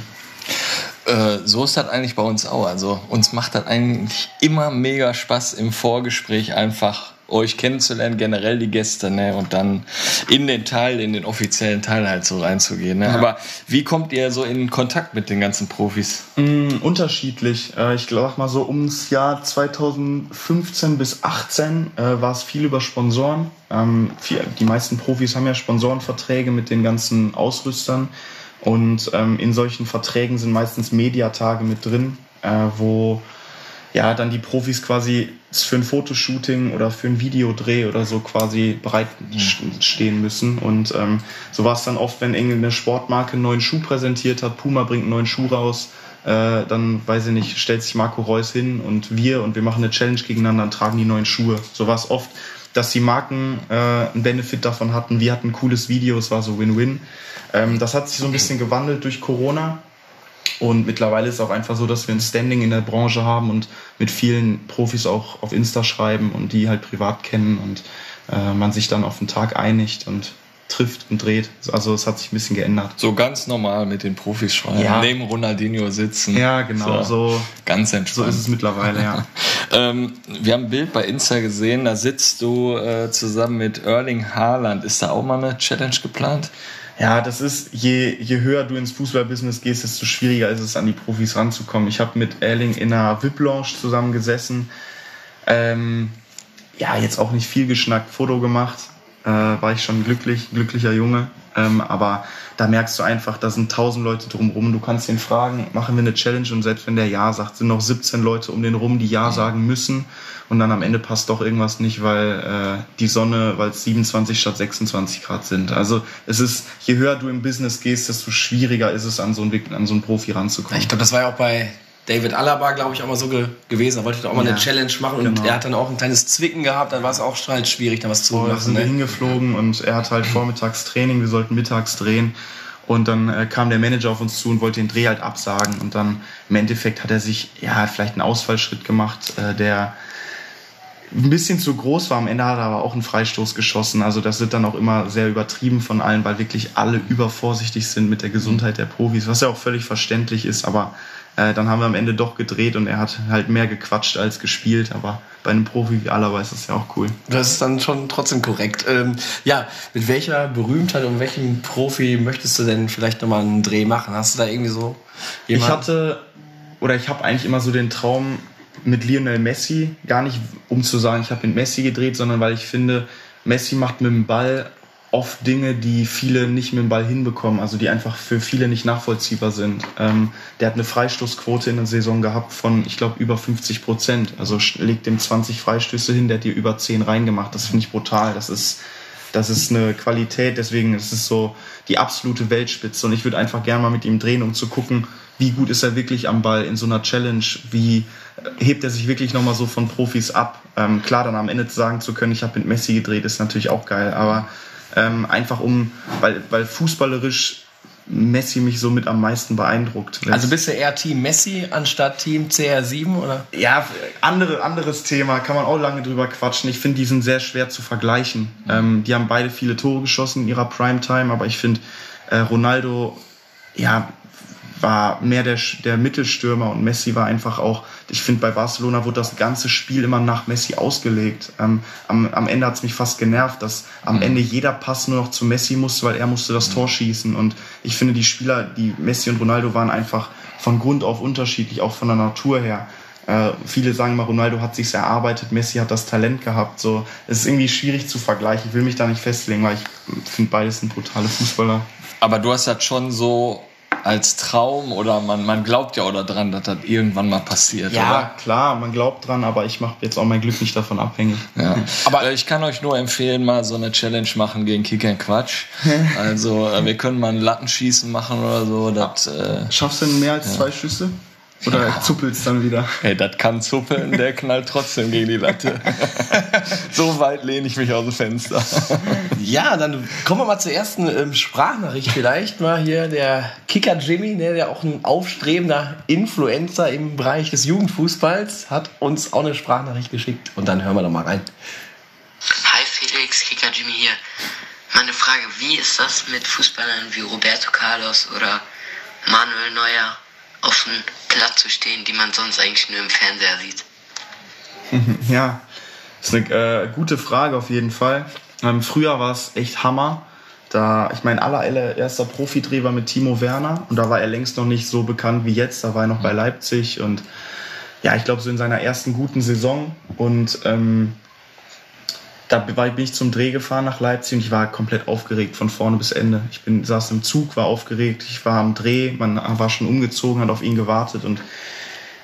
A: Äh, so ist das eigentlich bei uns auch. Also uns macht das eigentlich immer mega Spaß im Vorgespräch einfach euch kennenzulernen, generell die Gäste, ne, und dann in den Teil, in den offiziellen Teil halt so reinzugehen. Ne? Ja. Aber wie kommt ihr so in Kontakt mit den ganzen Profis?
C: Mm, unterschiedlich. Äh, ich glaube mal so ums Jahr 2015 bis 18 äh, war es viel über Sponsoren. Ähm, die meisten Profis haben ja Sponsorenverträge mit den ganzen Ausrüstern. Und ähm, in solchen Verträgen sind meistens Mediatage mit drin, äh, wo ja dann die Profis quasi für ein Fotoshooting oder für ein Videodreh oder so quasi bereit stehen müssen. Und ähm, so war es dann oft, wenn irgendeine Sportmarke einen neuen Schuh präsentiert hat, Puma bringt einen neuen Schuh raus, äh, dann weiß ich nicht, stellt sich Marco Reus hin und wir und wir machen eine Challenge gegeneinander und tragen die neuen Schuhe. So war es oft dass die Marken äh, einen Benefit davon hatten. Wir hatten ein cooles Video, es war so Win-Win. Ähm, das hat sich so ein bisschen gewandelt durch Corona. Und mittlerweile ist es auch einfach so, dass wir ein Standing in der Branche haben und mit vielen Profis auch auf Insta schreiben und die halt privat kennen und äh, man sich dann auf den Tag einigt. Und trifft und dreht. Also es hat sich ein bisschen geändert.
A: So ganz normal mit den Profis schreiben,
C: Ja.
A: neben Ronaldinho sitzen.
C: Ja, genau, so,
A: Ganz
C: so
A: entspannt.
C: ist es mittlerweile, ja.
A: Ähm, wir haben ein Bild bei Insta gesehen, da sitzt du äh, zusammen mit Erling Haaland. Ist da auch mal eine Challenge geplant?
C: Ja, das ist, je, je höher du ins Fußballbusiness gehst, desto schwieriger ist es, an die Profis ranzukommen. Ich habe mit Erling in einer VIP-Lounge zusammengesessen. Ähm, ja, jetzt auch nicht viel geschnackt, Foto gemacht. Äh, war ich schon glücklich, glücklicher Junge. Ähm, aber da merkst du einfach, da sind tausend Leute drumrum. Du kannst den fragen, machen wir eine Challenge und selbst wenn der Ja sagt, sind noch 17 Leute um den rum, die Ja sagen müssen. Und dann am Ende passt doch irgendwas nicht, weil äh, die Sonne, weil es 27 statt 26 Grad sind. Also es ist, je höher du im Business gehst, desto schwieriger ist es, an so einen, an so einen Profi ranzukommen.
B: Ich glaube, das war ja auch bei David Alaba, glaube ich, auch mal so ge gewesen. Da wollte doch auch mal
C: Ja,
B: eine Challenge machen und
C: genau.
B: er hat dann auch ein kleines Zwicken gehabt. Dann war es auch halt schwierig, da was zu
C: da
B: machen.
C: sind wir
B: Ne?
C: hingeflogen und er hatte halt vormittags Training, wir sollten mittags drehen. Und dann äh, kam der Manager auf uns zu und wollte den Dreh halt absagen. Und dann im Endeffekt hat er sich, ja, vielleicht einen Ausfallschritt gemacht, äh, der ein bisschen zu groß war. Am Ende hat er aber auch einen Freistoß geschossen. Also das wird dann auch immer sehr übertrieben von allen, weil wirklich alle übervorsichtig sind mit der Gesundheit der Profis, was ja auch völlig verständlich ist. Aber äh, dann haben wir am Ende doch gedreht und er hat halt mehr gequatscht als gespielt. Aber bei einem Profi wie Alaba ist das ja auch cool.
B: Das ist dann schon trotzdem korrekt. Ähm, ja, mit welcher Berühmtheit und welchem Profi möchtest du denn vielleicht nochmal einen Dreh machen? Hast du da irgendwie so
C: Ich
B: jemanden?
C: hatte, oder ich habe eigentlich immer so den Traum mit Lionel Messi, gar nicht um zu sagen, ich habe mit Messi gedreht, sondern weil ich finde, Messi macht mit dem Ball oft Dinge, die viele nicht mit dem Ball hinbekommen, also die einfach für viele nicht nachvollziehbar sind. Ähm, der hat eine Freistoßquote in der Saison gehabt von, ich glaube, über 50 Prozent. Also legt dem 20 Freistöße hin, der hat dir über 10 reingemacht. Das finde ich brutal. Das ist, das ist eine Qualität, deswegen ist es so die absolute Weltspitze. Und ich würde einfach gerne mal mit ihm drehen, um zu gucken, wie gut ist er wirklich am Ball in so einer Challenge, wie äh, hebt er sich wirklich nochmal so von Profis ab. Ähm, klar, dann am Ende sagen zu können, ich habe mit Messi gedreht, ist natürlich auch geil, aber ähm, einfach um, weil, weil fußballerisch Messi mich so mit am meisten beeindruckt.
B: also bist du eher Team Messi anstatt Team CR7 oder?
C: Ja, andere, anderes Thema, kann man auch lange drüber quatschen. Ich finde, die sind sehr schwer zu vergleichen. Ähm, die haben beide viele Tore geschossen in ihrer Primetime, aber ich finde, äh, Ronaldo, ja, war mehr der, der Mittelstürmer und Messi war einfach auch, ich finde, bei Barcelona wurde das ganze Spiel immer nach Messi ausgelegt. Ähm, am, am Ende hat es mich fast genervt, dass am Ende jeder Pass nur noch zu Messi musste, weil er musste das Tor schießen. Und ich finde, die Spieler, die Messi und Ronaldo waren einfach von Grund auf unterschiedlich, auch von der Natur her. Äh, viele sagen mal, Ronaldo hat sich's erarbeitet, Messi hat das Talent gehabt. So, es ist irgendwie schwierig zu vergleichen. Ich will mich da nicht festlegen, weil ich finde, beides sind brutale Fußballer.
A: Aber du hast das schon so als Traum oder man, man glaubt ja auch daran, dass das irgendwann mal passiert,
C: Ja, klar, man glaubt dran, aber ich mache jetzt auch mein Glück nicht davon abhängig.
A: oder? Ja. Aber äh, ich kann euch nur empfehlen, mal so eine Challenge machen gegen Kick and Quatsch. Also äh, wir können mal ein Lattenschießen machen oder so. Das, äh,
C: Schaffst du denn mehr als zwei Schüsse? Oder zuppelst dann wieder?
A: Hey, das kann zuppeln, der knallt trotzdem gegen die Latte. so weit lehne ich mich aus dem Fenster.
B: Ja, dann kommen wir mal zur ersten ähm, Sprachnachricht vielleicht mal hier. Der Kicker Jimmy, ne, der auch ein aufstrebender Influencer im Bereich des Jugendfußballs, hat uns auch eine Sprachnachricht geschickt. Und dann hören wir doch mal rein.
D: Hi Felix, Kicker Jimmy hier. Meine Frage, wie ist das mit Fußballern wie Roberto Carlos oder Manuel Neuer auf dem Platz zu stehen, die man sonst eigentlich nur im Fernseher sieht?
C: Ja, ist eine äh, gute Frage auf jeden Fall. Ähm, früher war es echt Hammer. Da, ich mein aller allererster Profidreh war mit Timo Werner und da war er längst noch nicht so bekannt wie jetzt. Da war er noch bei Leipzig und ja, ich glaube so in seiner ersten guten Saison und ähm, da bin ich zum Dreh gefahren nach Leipzig und ich war komplett aufgeregt von vorne bis Ende. Ich bin, saß im Zug, war aufgeregt, ich war am Dreh, man war schon umgezogen, hat auf ihn gewartet und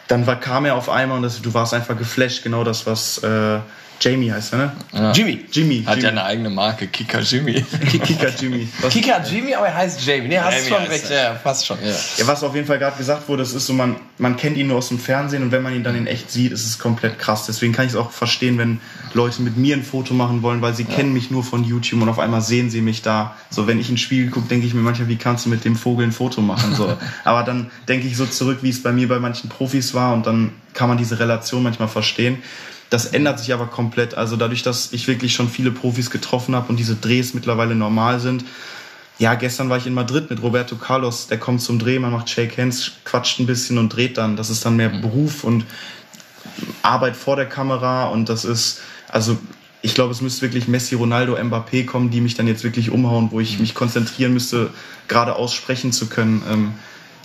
C: dann war, kam er auf einmal und das, du warst einfach geflasht, genau das, was äh, Jamie heißt, er, ne?
B: Jimmy.
C: Jimmy.
A: Hat
C: Jimmy.
A: ja eine eigene Marke, Kicker Jimmy.
C: Kicker Jimmy. Was,
B: Kicker Jimmy, aber er heißt Jamie. Ne, hast
A: Jamie
B: schon recht. Ja, passt schon. Ja.
C: ja, was auf jeden Fall gerade gesagt wurde, das ist so, man, man kennt ihn nur aus dem Fernsehen und wenn man ihn dann in echt sieht, ist es komplett krass. Deswegen kann ich es auch verstehen, wenn Leute mit mir ein Foto machen wollen, weil sie kennen mich nur von YouTube und auf einmal sehen sie mich da. So, wenn ich ins Spiegel gucke, denke ich mir manchmal, wie kannst du mit dem Vogel ein Foto machen? So. Aber dann denke ich so zurück, wie es bei mir bei manchen Profis war und dann kann man diese Relation manchmal verstehen. Das ändert sich aber komplett. Also dadurch, dass ich wirklich schon viele Profis getroffen habe und diese Drehs mittlerweile normal sind. Ja, gestern war ich in Madrid mit Roberto Carlos, der kommt zum Dreh, man macht Shake Hands, quatscht ein bisschen und dreht dann. Das ist dann mehr Beruf und Arbeit vor der Kamera und das ist, also ich glaube, es müsste wirklich Messi, Ronaldo, Mbappé kommen, die mich dann jetzt wirklich umhauen, wo ich mich konzentrieren müsste, gerade aussprechen zu können. Ähm,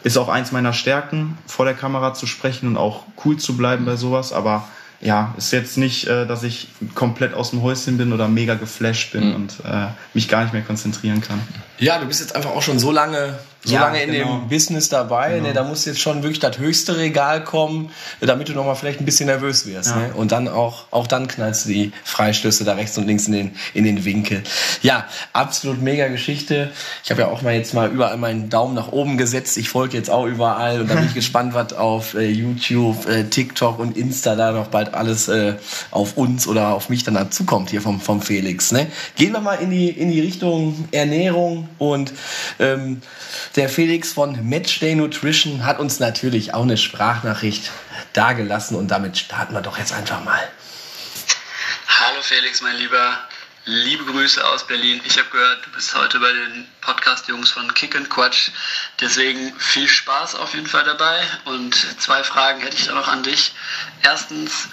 C: ist auch eins meiner Stärken, vor der Kamera zu sprechen und auch cool zu bleiben bei sowas, aber ja, ist jetzt nicht, äh, dass ich komplett aus dem Häuschen bin oder mega geflasht bin mhm. und äh, mich gar nicht mehr konzentrieren kann.
B: Ja, du bist jetzt einfach auch schon so lange so ja, lange in genau. dem Business dabei, genau. ne, da muss jetzt schon wirklich das höchste Regal kommen, damit du nochmal vielleicht ein bisschen nervös wirst. Ja. Ne? Und dann auch, auch dann knallst du die Freistöße da rechts und links in den, in den Winkel. Ja, absolut mega Geschichte. Ich habe ja auch mal jetzt mal überall meinen Daumen nach oben gesetzt. Ich folge jetzt auch überall und da bin ich gespannt, was auf äh, YouTube, äh, TikTok und Insta da noch bald alles äh, auf uns oder auf mich dann dazukommt hier vom, vom Felix. Ne? Gehen wir mal in die, in die Richtung Ernährung und ähm, der Felix von Matchday Nutrition hat uns natürlich auch eine Sprachnachricht dargelassen und damit starten wir doch jetzt einfach mal.
E: Hallo Felix, mein Lieber. Liebe Grüße aus Berlin. Ich habe gehört, du bist heute bei den Podcast-Jungs von Kick and Quatsch. Deswegen viel Spaß auf jeden Fall dabei. Und zwei Fragen hätte ich da noch an dich. Erstens,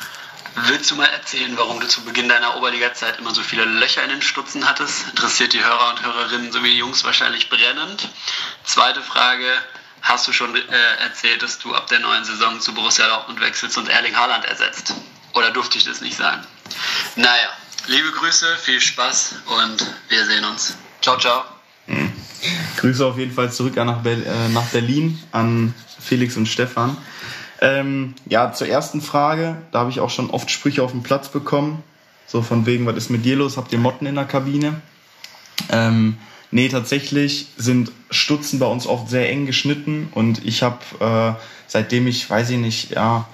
E: Willst du mal erzählen, warum du zu Beginn deiner Oberliga-Zeit immer so viele Löcher in den Stutzen hattest? Interessiert die Hörer und Hörerinnen sowie die Jungs wahrscheinlich brennend. Zweite Frage, hast du schon äh, erzählt, dass du ab der neuen Saison zu Borussia Dortmund wechselst und Erling Haaland ersetzt? Oder durfte ich das nicht sagen? Naja, liebe Grüße, viel Spaß und wir sehen uns. Ciao, ciao.
C: Mhm. Grüße auf jeden Fall zurück nach, äh, nach Berlin an Felix und Stefan. Ähm, ja, zur ersten Frage, da habe ich auch schon oft Sprüche auf dem Platz bekommen. So von wegen, was ist mit dir los? Habt ihr Motten in der Kabine? Ähm, nee, tatsächlich sind Stutzen bei uns oft sehr eng geschnitten und ich habe, äh, seitdem ich, weiß ich nicht, ja,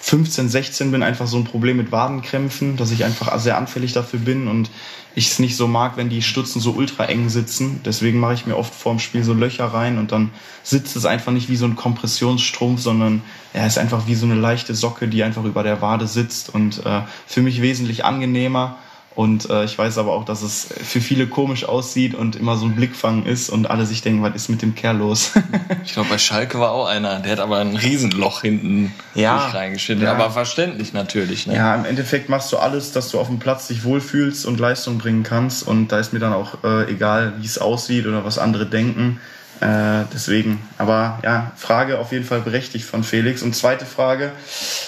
C: 15, 16 bin, einfach so ein Problem mit Wadenkrämpfen, dass ich einfach sehr anfällig dafür bin und ich es nicht so mag, wenn die Stutzen so ultra eng sitzen. Deswegen mache ich mir oft vorm Spiel so Löcher rein und dann sitzt es einfach nicht wie so ein Kompressionsstrumpf, sondern er ja, ist einfach wie so eine leichte Socke, die einfach über der Wade sitzt und äh, für mich wesentlich angenehmer und äh, ich weiß aber auch, dass es für viele komisch aussieht und immer so ein Blickfang ist und alle sich denken, was ist mit dem Kerl los?
A: ich glaube, bei Schalke war auch einer, der hat aber ein Riesenloch hinten ja, reingeschnitten. Ja. Aber verständlich natürlich.
C: Ne? Ja, im Endeffekt machst du alles, dass du auf dem Platz dich wohlfühlst und Leistung bringen kannst. Und da ist mir dann auch äh, egal, wie es aussieht oder was andere denken. Äh, deswegen, aber ja, Frage auf jeden Fall berechtigt von Felix. Und zweite Frage,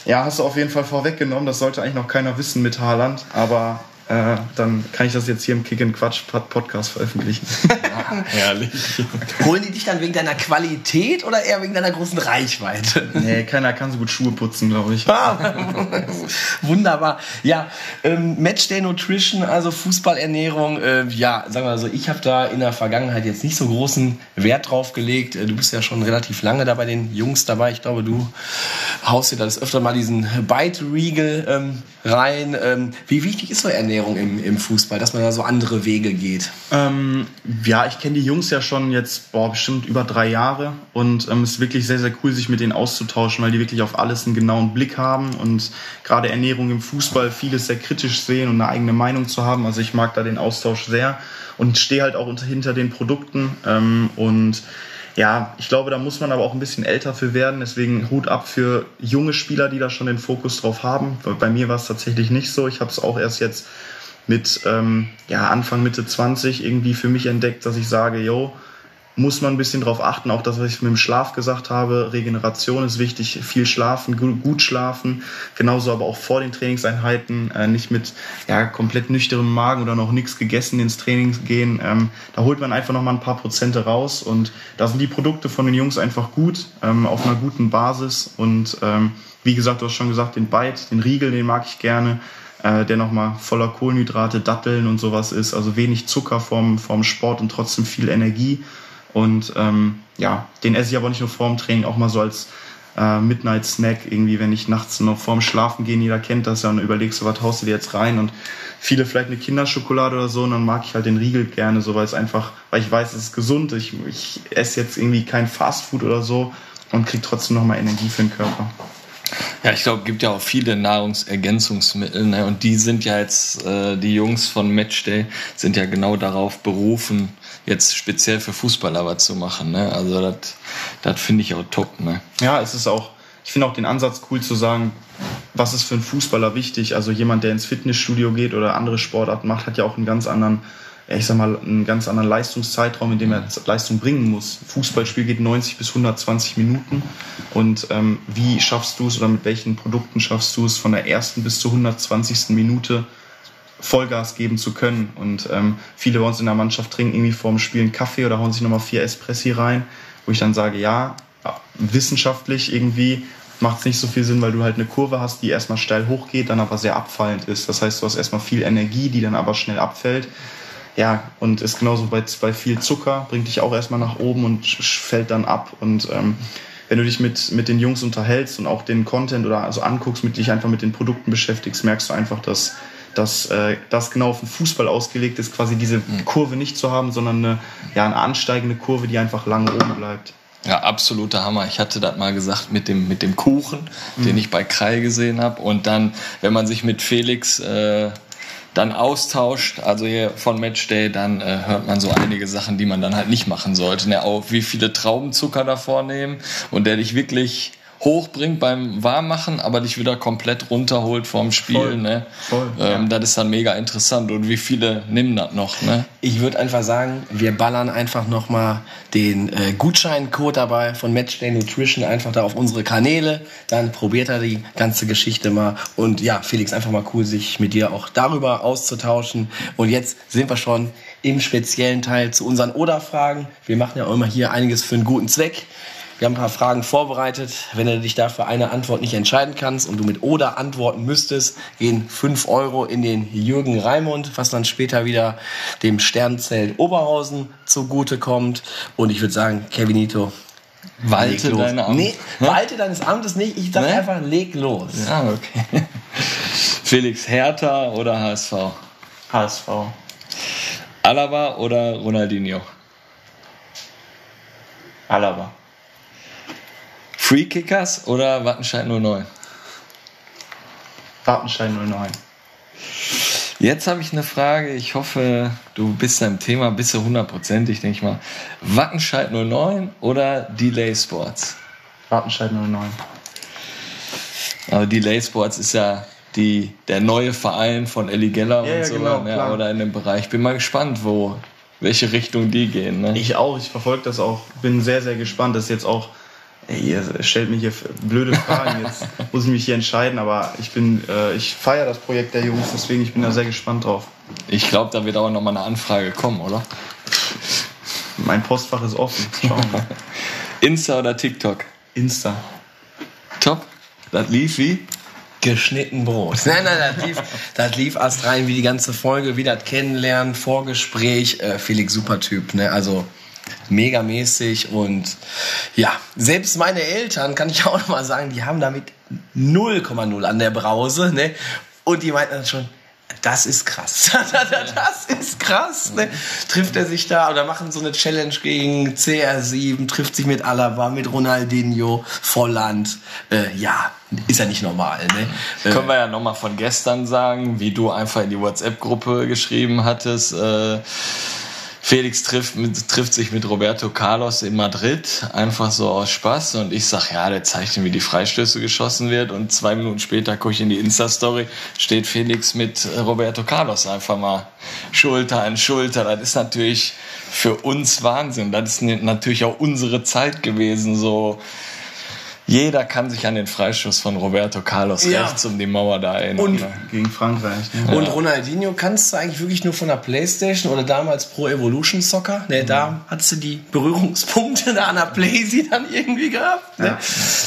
C: ja, hast du auf jeden Fall vorweggenommen, das sollte eigentlich noch keiner wissen mit Haaland, aber äh, dann kann ich das jetzt hier im Kick and Quatsch Podcast veröffentlichen.
B: Ja, herrlich. Holen die dich dann wegen deiner Qualität oder eher wegen deiner großen Reichweite?
C: Nee, keiner kann so gut Schuhe putzen, glaube ich.
B: Wunderbar. Ja, ähm, Matchday Nutrition, also Fußballernährung. Äh, ja, sagen wir mal so, ich habe da in der Vergangenheit jetzt nicht so großen Wert drauf gelegt. Äh, du bist ja schon relativ lange da bei den Jungs dabei. Ich glaube, du haust dir da das öfter mal diesen Bite-Riegel ähm, rein. Ähm, wie wichtig ist so Ernährung? Im, im Fußball, dass man da so andere Wege geht?
C: Ähm, ja, ich kenne die Jungs ja schon jetzt boah, bestimmt über drei Jahre und ähm, es ist wirklich sehr, sehr cool, sich mit denen auszutauschen, weil die wirklich auf alles einen genauen Blick haben und gerade Ernährung im Fußball vieles sehr kritisch sehen und eine eigene Meinung zu haben. Also ich mag da den Austausch sehr und stehe halt auch hinter den Produkten ähm, und ja, ich glaube, da muss man aber auch ein bisschen älter für werden. Deswegen Hut ab für junge Spieler, die da schon den Fokus drauf haben. Bei mir war es tatsächlich nicht so. Ich habe es auch erst jetzt mit ähm, ja, Anfang, Mitte 20 irgendwie für mich entdeckt, dass ich sage, yo, muss man ein bisschen drauf achten, auch das, was ich mit dem Schlaf gesagt habe. Regeneration ist wichtig, viel schlafen, gut schlafen. Genauso aber auch vor den Trainingseinheiten, äh, nicht mit ja, komplett nüchternem Magen oder noch nichts gegessen ins Training gehen. Ähm, da holt man einfach noch mal ein paar Prozente raus und da sind die Produkte von den Jungs einfach gut, ähm, auf einer guten Basis. Und ähm, wie gesagt, du hast schon gesagt, den Bite, den Riegel, den mag ich gerne äh, der nochmal voller Kohlenhydrate, Datteln und sowas ist, also wenig Zucker vom, vom Sport und trotzdem viel Energie. Und ähm, ja, den esse ich aber nicht nur vorm Training, auch mal so als äh, Midnight Snack, irgendwie, wenn ich nachts noch vorm Schlafen gehe, jeder kennt das ja, und überlegst du, was haust du dir jetzt rein und viele vielleicht eine Kinderschokolade oder so und dann mag ich halt den Riegel gerne, so weil es einfach, weil ich weiß, es ist gesund, ich, ich esse jetzt irgendwie kein Fastfood oder so und krieg trotzdem nochmal Energie für den Körper.
A: Ja, ich glaube, es gibt ja auch viele Nahrungsergänzungsmittel ne? und die sind ja jetzt, äh, die Jungs von Matchday sind ja genau darauf berufen, jetzt speziell für Fußballer was zu machen. Ne? Also das finde ich auch top. Ne?
C: Ja, es ist auch, ich finde auch den Ansatz cool zu sagen, was ist für einen Fußballer wichtig. Also jemand, der ins Fitnessstudio geht oder andere Sportarten macht, hat ja auch einen ganz anderen ich sag mal, einen ganz anderen Leistungszeitraum, in dem er Leistung bringen muss. Fußballspiel geht 90 bis 120 Minuten. Und ähm, wie schaffst du es oder mit welchen Produkten schaffst du es, von der ersten bis zur 120. Minute Vollgas geben zu können? Und ähm, viele bei uns in der Mannschaft trinken irgendwie vor dem Spiel einen Kaffee oder hauen sich nochmal vier Espressi rein, wo ich dann sage, ja, wissenschaftlich irgendwie macht es nicht so viel Sinn, weil du halt eine Kurve hast, die erstmal steil hochgeht, dann aber sehr abfallend ist. Das heißt, du hast erstmal viel Energie, die dann aber schnell abfällt ja, und ist genauso bei, bei viel Zucker, bringt dich auch erstmal nach oben und fällt dann ab. Und ähm, wenn du dich mit, mit den Jungs unterhältst und auch den Content oder also anguckst, mit dich einfach mit den Produkten beschäftigst, merkst du einfach, dass, dass äh, das genau auf den Fußball ausgelegt ist, quasi diese mhm. Kurve nicht zu haben, sondern eine, ja, eine ansteigende Kurve, die einfach lange oben bleibt.
A: Ja, absoluter Hammer. Ich hatte das mal gesagt mit dem, mit dem Kuchen, mhm. den ich bei Krei gesehen habe. Und dann, wenn man sich mit Felix äh, dann austauscht, also hier von Matchday, dann äh, hört man so einige Sachen, die man dann halt nicht machen sollte. Ne? Auch wie viele Traubenzucker davor nehmen und der dich wirklich hochbringt beim Warmmachen, aber dich wieder komplett runterholt vom Spiel. Voll, ne? voll, ähm, ja. Das ist dann mega interessant. Und wie viele nehmen das noch? Ne?
B: Ich würde einfach sagen, wir ballern einfach nochmal den äh, Gutscheincode dabei von Matchday Nutrition einfach da auf unsere Kanäle. Dann probiert er die ganze Geschichte mal. Und ja, Felix, einfach mal cool, sich mit dir auch darüber auszutauschen. Und jetzt sind wir schon im speziellen Teil zu unseren Oder-Fragen. Wir machen ja auch immer hier einiges für einen guten Zweck. Wir haben ein paar Fragen vorbereitet. Wenn du dich dafür eine Antwort nicht entscheiden kannst und du mit oder antworten müsstest, gehen 5 Euro in den Jürgen Raimund, was dann später wieder dem Sternzelt Oberhausen zugute kommt. Und ich würde sagen, Kevinito,
A: Walte deine Amt.
B: Nee, walte deines Amtes nicht. Ich sage nee? einfach, leg los.
A: Ja, okay. Felix, Hertha oder HSV?
C: HSV.
A: Alaba oder Ronaldinho?
C: Alaba.
A: Free Kickers oder Wattenscheid 09?
C: Wattenscheid 09.
A: Jetzt habe ich eine Frage. Ich hoffe, du bist im Thema, bist du hundertprozentig, denke ich mal. Wattenscheid 09 oder Delay Sports?
C: Wattenscheid 09.
A: Aber Delay Sports ist ja die, der neue Verein von Ellie Geller ja, und ja, so. Genau, ja, oder in dem Bereich. Bin mal gespannt, wo, welche Richtung die gehen. Ne?
C: Ich auch, ich verfolge das auch. Bin sehr, sehr gespannt. Das ist jetzt auch ey, ihr stellt mir hier blöde Fragen, jetzt muss ich mich hier entscheiden, aber ich bin, äh, ich feiere das Projekt der Jungs, deswegen ich bin da sehr gespannt drauf.
A: Ich glaube, da wird aber noch mal eine Anfrage kommen, oder?
C: Mein Postfach ist offen. Schauen wir.
A: Insta oder TikTok?
C: Insta.
A: Top. Das lief wie?
B: Geschnitten Brot. Nein, nein, das lief, das lief erst rein wie die ganze Folge, wie das Kennenlernen, Vorgespräch. Äh, Felix, super Typ, ne? Also megamäßig und ja, selbst meine Eltern, kann ich auch noch mal sagen, die haben damit 0,0 an der Brause, ne? Und die meinten dann schon, das ist krass. das ist krass. Ne? Trifft er sich da oder machen so eine Challenge gegen CR7, trifft sich mit Alaba, mit Ronaldinho, Volland. Äh, ja, ist ja nicht normal. Ne?
A: Äh, Können wir ja nochmal von gestern sagen, wie du einfach in die WhatsApp-Gruppe geschrieben hattest. Äh, Felix trifft, mit, trifft sich mit Roberto Carlos in Madrid, einfach so aus Spaß. Und ich sag, ja, der zeigt ihm, wie die Freistöße geschossen wird. Und zwei Minuten später gucke ich in die Insta-Story, steht Felix mit Roberto Carlos einfach mal Schulter an Schulter. Das ist natürlich für uns Wahnsinn. Das ist natürlich auch unsere Zeit gewesen, so jeder kann sich an den Freischuss von Roberto Carlos ja. rechts um die Mauer da erinnern.
B: Und, ne? Gegen Frankreich. Ne? Und ja. Ronaldinho kannst du eigentlich wirklich nur von der Playstation oder damals Pro Evolution Soccer. Ne, mhm. Da hattest du die Berührungspunkte da an der Playsee dann irgendwie gehabt. Ne?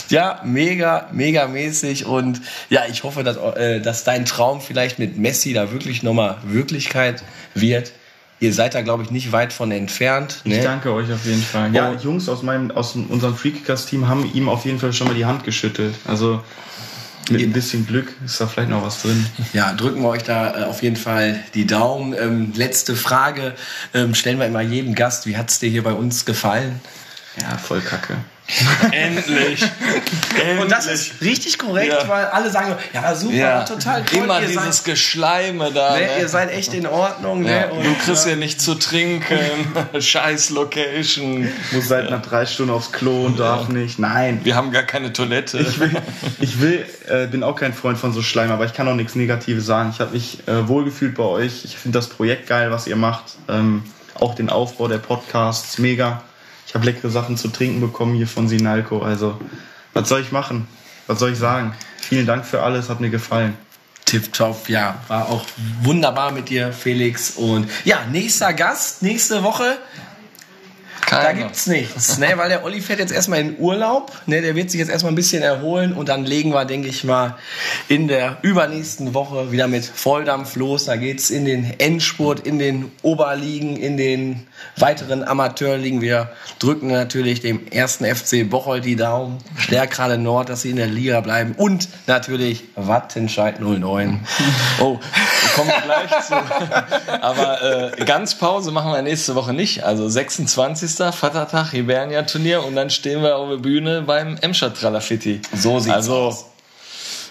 B: Ja. ja. mega, mega mäßig. Und ja, ich hoffe, dass, äh, dass dein Traum vielleicht mit Messi da wirklich nochmal Wirklichkeit wird. Ihr seid da, glaube ich, nicht weit von entfernt.
C: Ne? Ich danke euch auf jeden Fall. Ja, oh. Jungs aus, meinem, aus unserem Freakcast-Team haben ihm auf jeden Fall schon mal die Hand geschüttelt. Also mit ein bisschen Glück ist da vielleicht noch was drin.
B: Ja, drücken wir euch da äh, auf jeden Fall die Daumen. Ähm, letzte Frage ähm, stellen wir immer jedem Gast. Wie hat es dir hier bei uns gefallen?
C: Ja, voll kacke.
A: Endlich.
B: Und das ist richtig korrekt,
A: Ja.
B: weil alle sagen, ja super,
A: Ja,
B: total toll.
A: immer
B: ihr
A: dieses
B: seid,
A: Geschleime da.
B: ne,
A: Ne?
B: ihr seid echt in Ordnung.
A: ja.
B: Ne? Und,
A: Du kriegst ja nicht zu trinken. Scheiß Location.
C: Muss seit nach drei Stunden aufs Klo und darf nicht. Nein.
A: Wir haben gar keine Toilette.
C: Ich will, ich will äh, bin auch kein Freund von so Schleim, aber ich kann auch nichts Negatives sagen. Ich habe mich äh, wohlgefühlt bei euch. Ich finde das Projekt geil, was ihr macht. Ähm, auch den Aufbau der Podcasts, mega. Ich habe leckere Sachen zu trinken bekommen hier von Sinalco. Also, was soll ich machen? Was soll ich sagen? Vielen Dank für alles, hat mir gefallen.
B: Tipptopp, ja, war auch wunderbar mit dir, Felix. Und ja, nächster Gast, nächste Woche. Da
A: Keiner.
B: gibt's nichts, ne, weil der Olli fährt jetzt erstmal in Urlaub, ne, der wird sich jetzt erstmal ein bisschen erholen und dann legen wir, denke ich mal, in der übernächsten Woche wieder mit Volldampf los. Da geht's in den Endspurt, in den Oberligen, in den weiteren Amateurligen. Wir drücken natürlich dem ersten FC Bocholt die Daumen, Stärkrade Nord, dass sie in der Liga bleiben und natürlich Wattenscheid 09.
A: Oh, kommen wir gleich zu. Aber äh, ganz Pause machen wir nächste Woche nicht. Also 26. Vatertag, Hibernia-Turnier und dann stehen wir auf der Bühne beim Emscher Tralafitti.
B: So sieht's
A: also,
B: aus.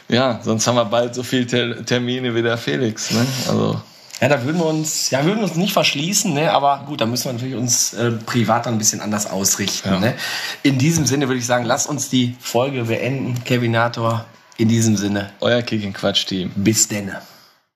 A: Ja, sonst haben wir bald so viele Ter Termine wie der Felix. Ne? Also,
B: Ja, da würden wir uns, ja, würden uns nicht verschließen, ne? aber gut, da müssen wir natürlich uns äh, privat dann ein bisschen anders ausrichten. Ne? In diesem Sinne würde ich sagen, lasst uns die Folge beenden. Kevinator, in diesem Sinne,
A: euer Kick-Quatsch-Team.
B: bis denne.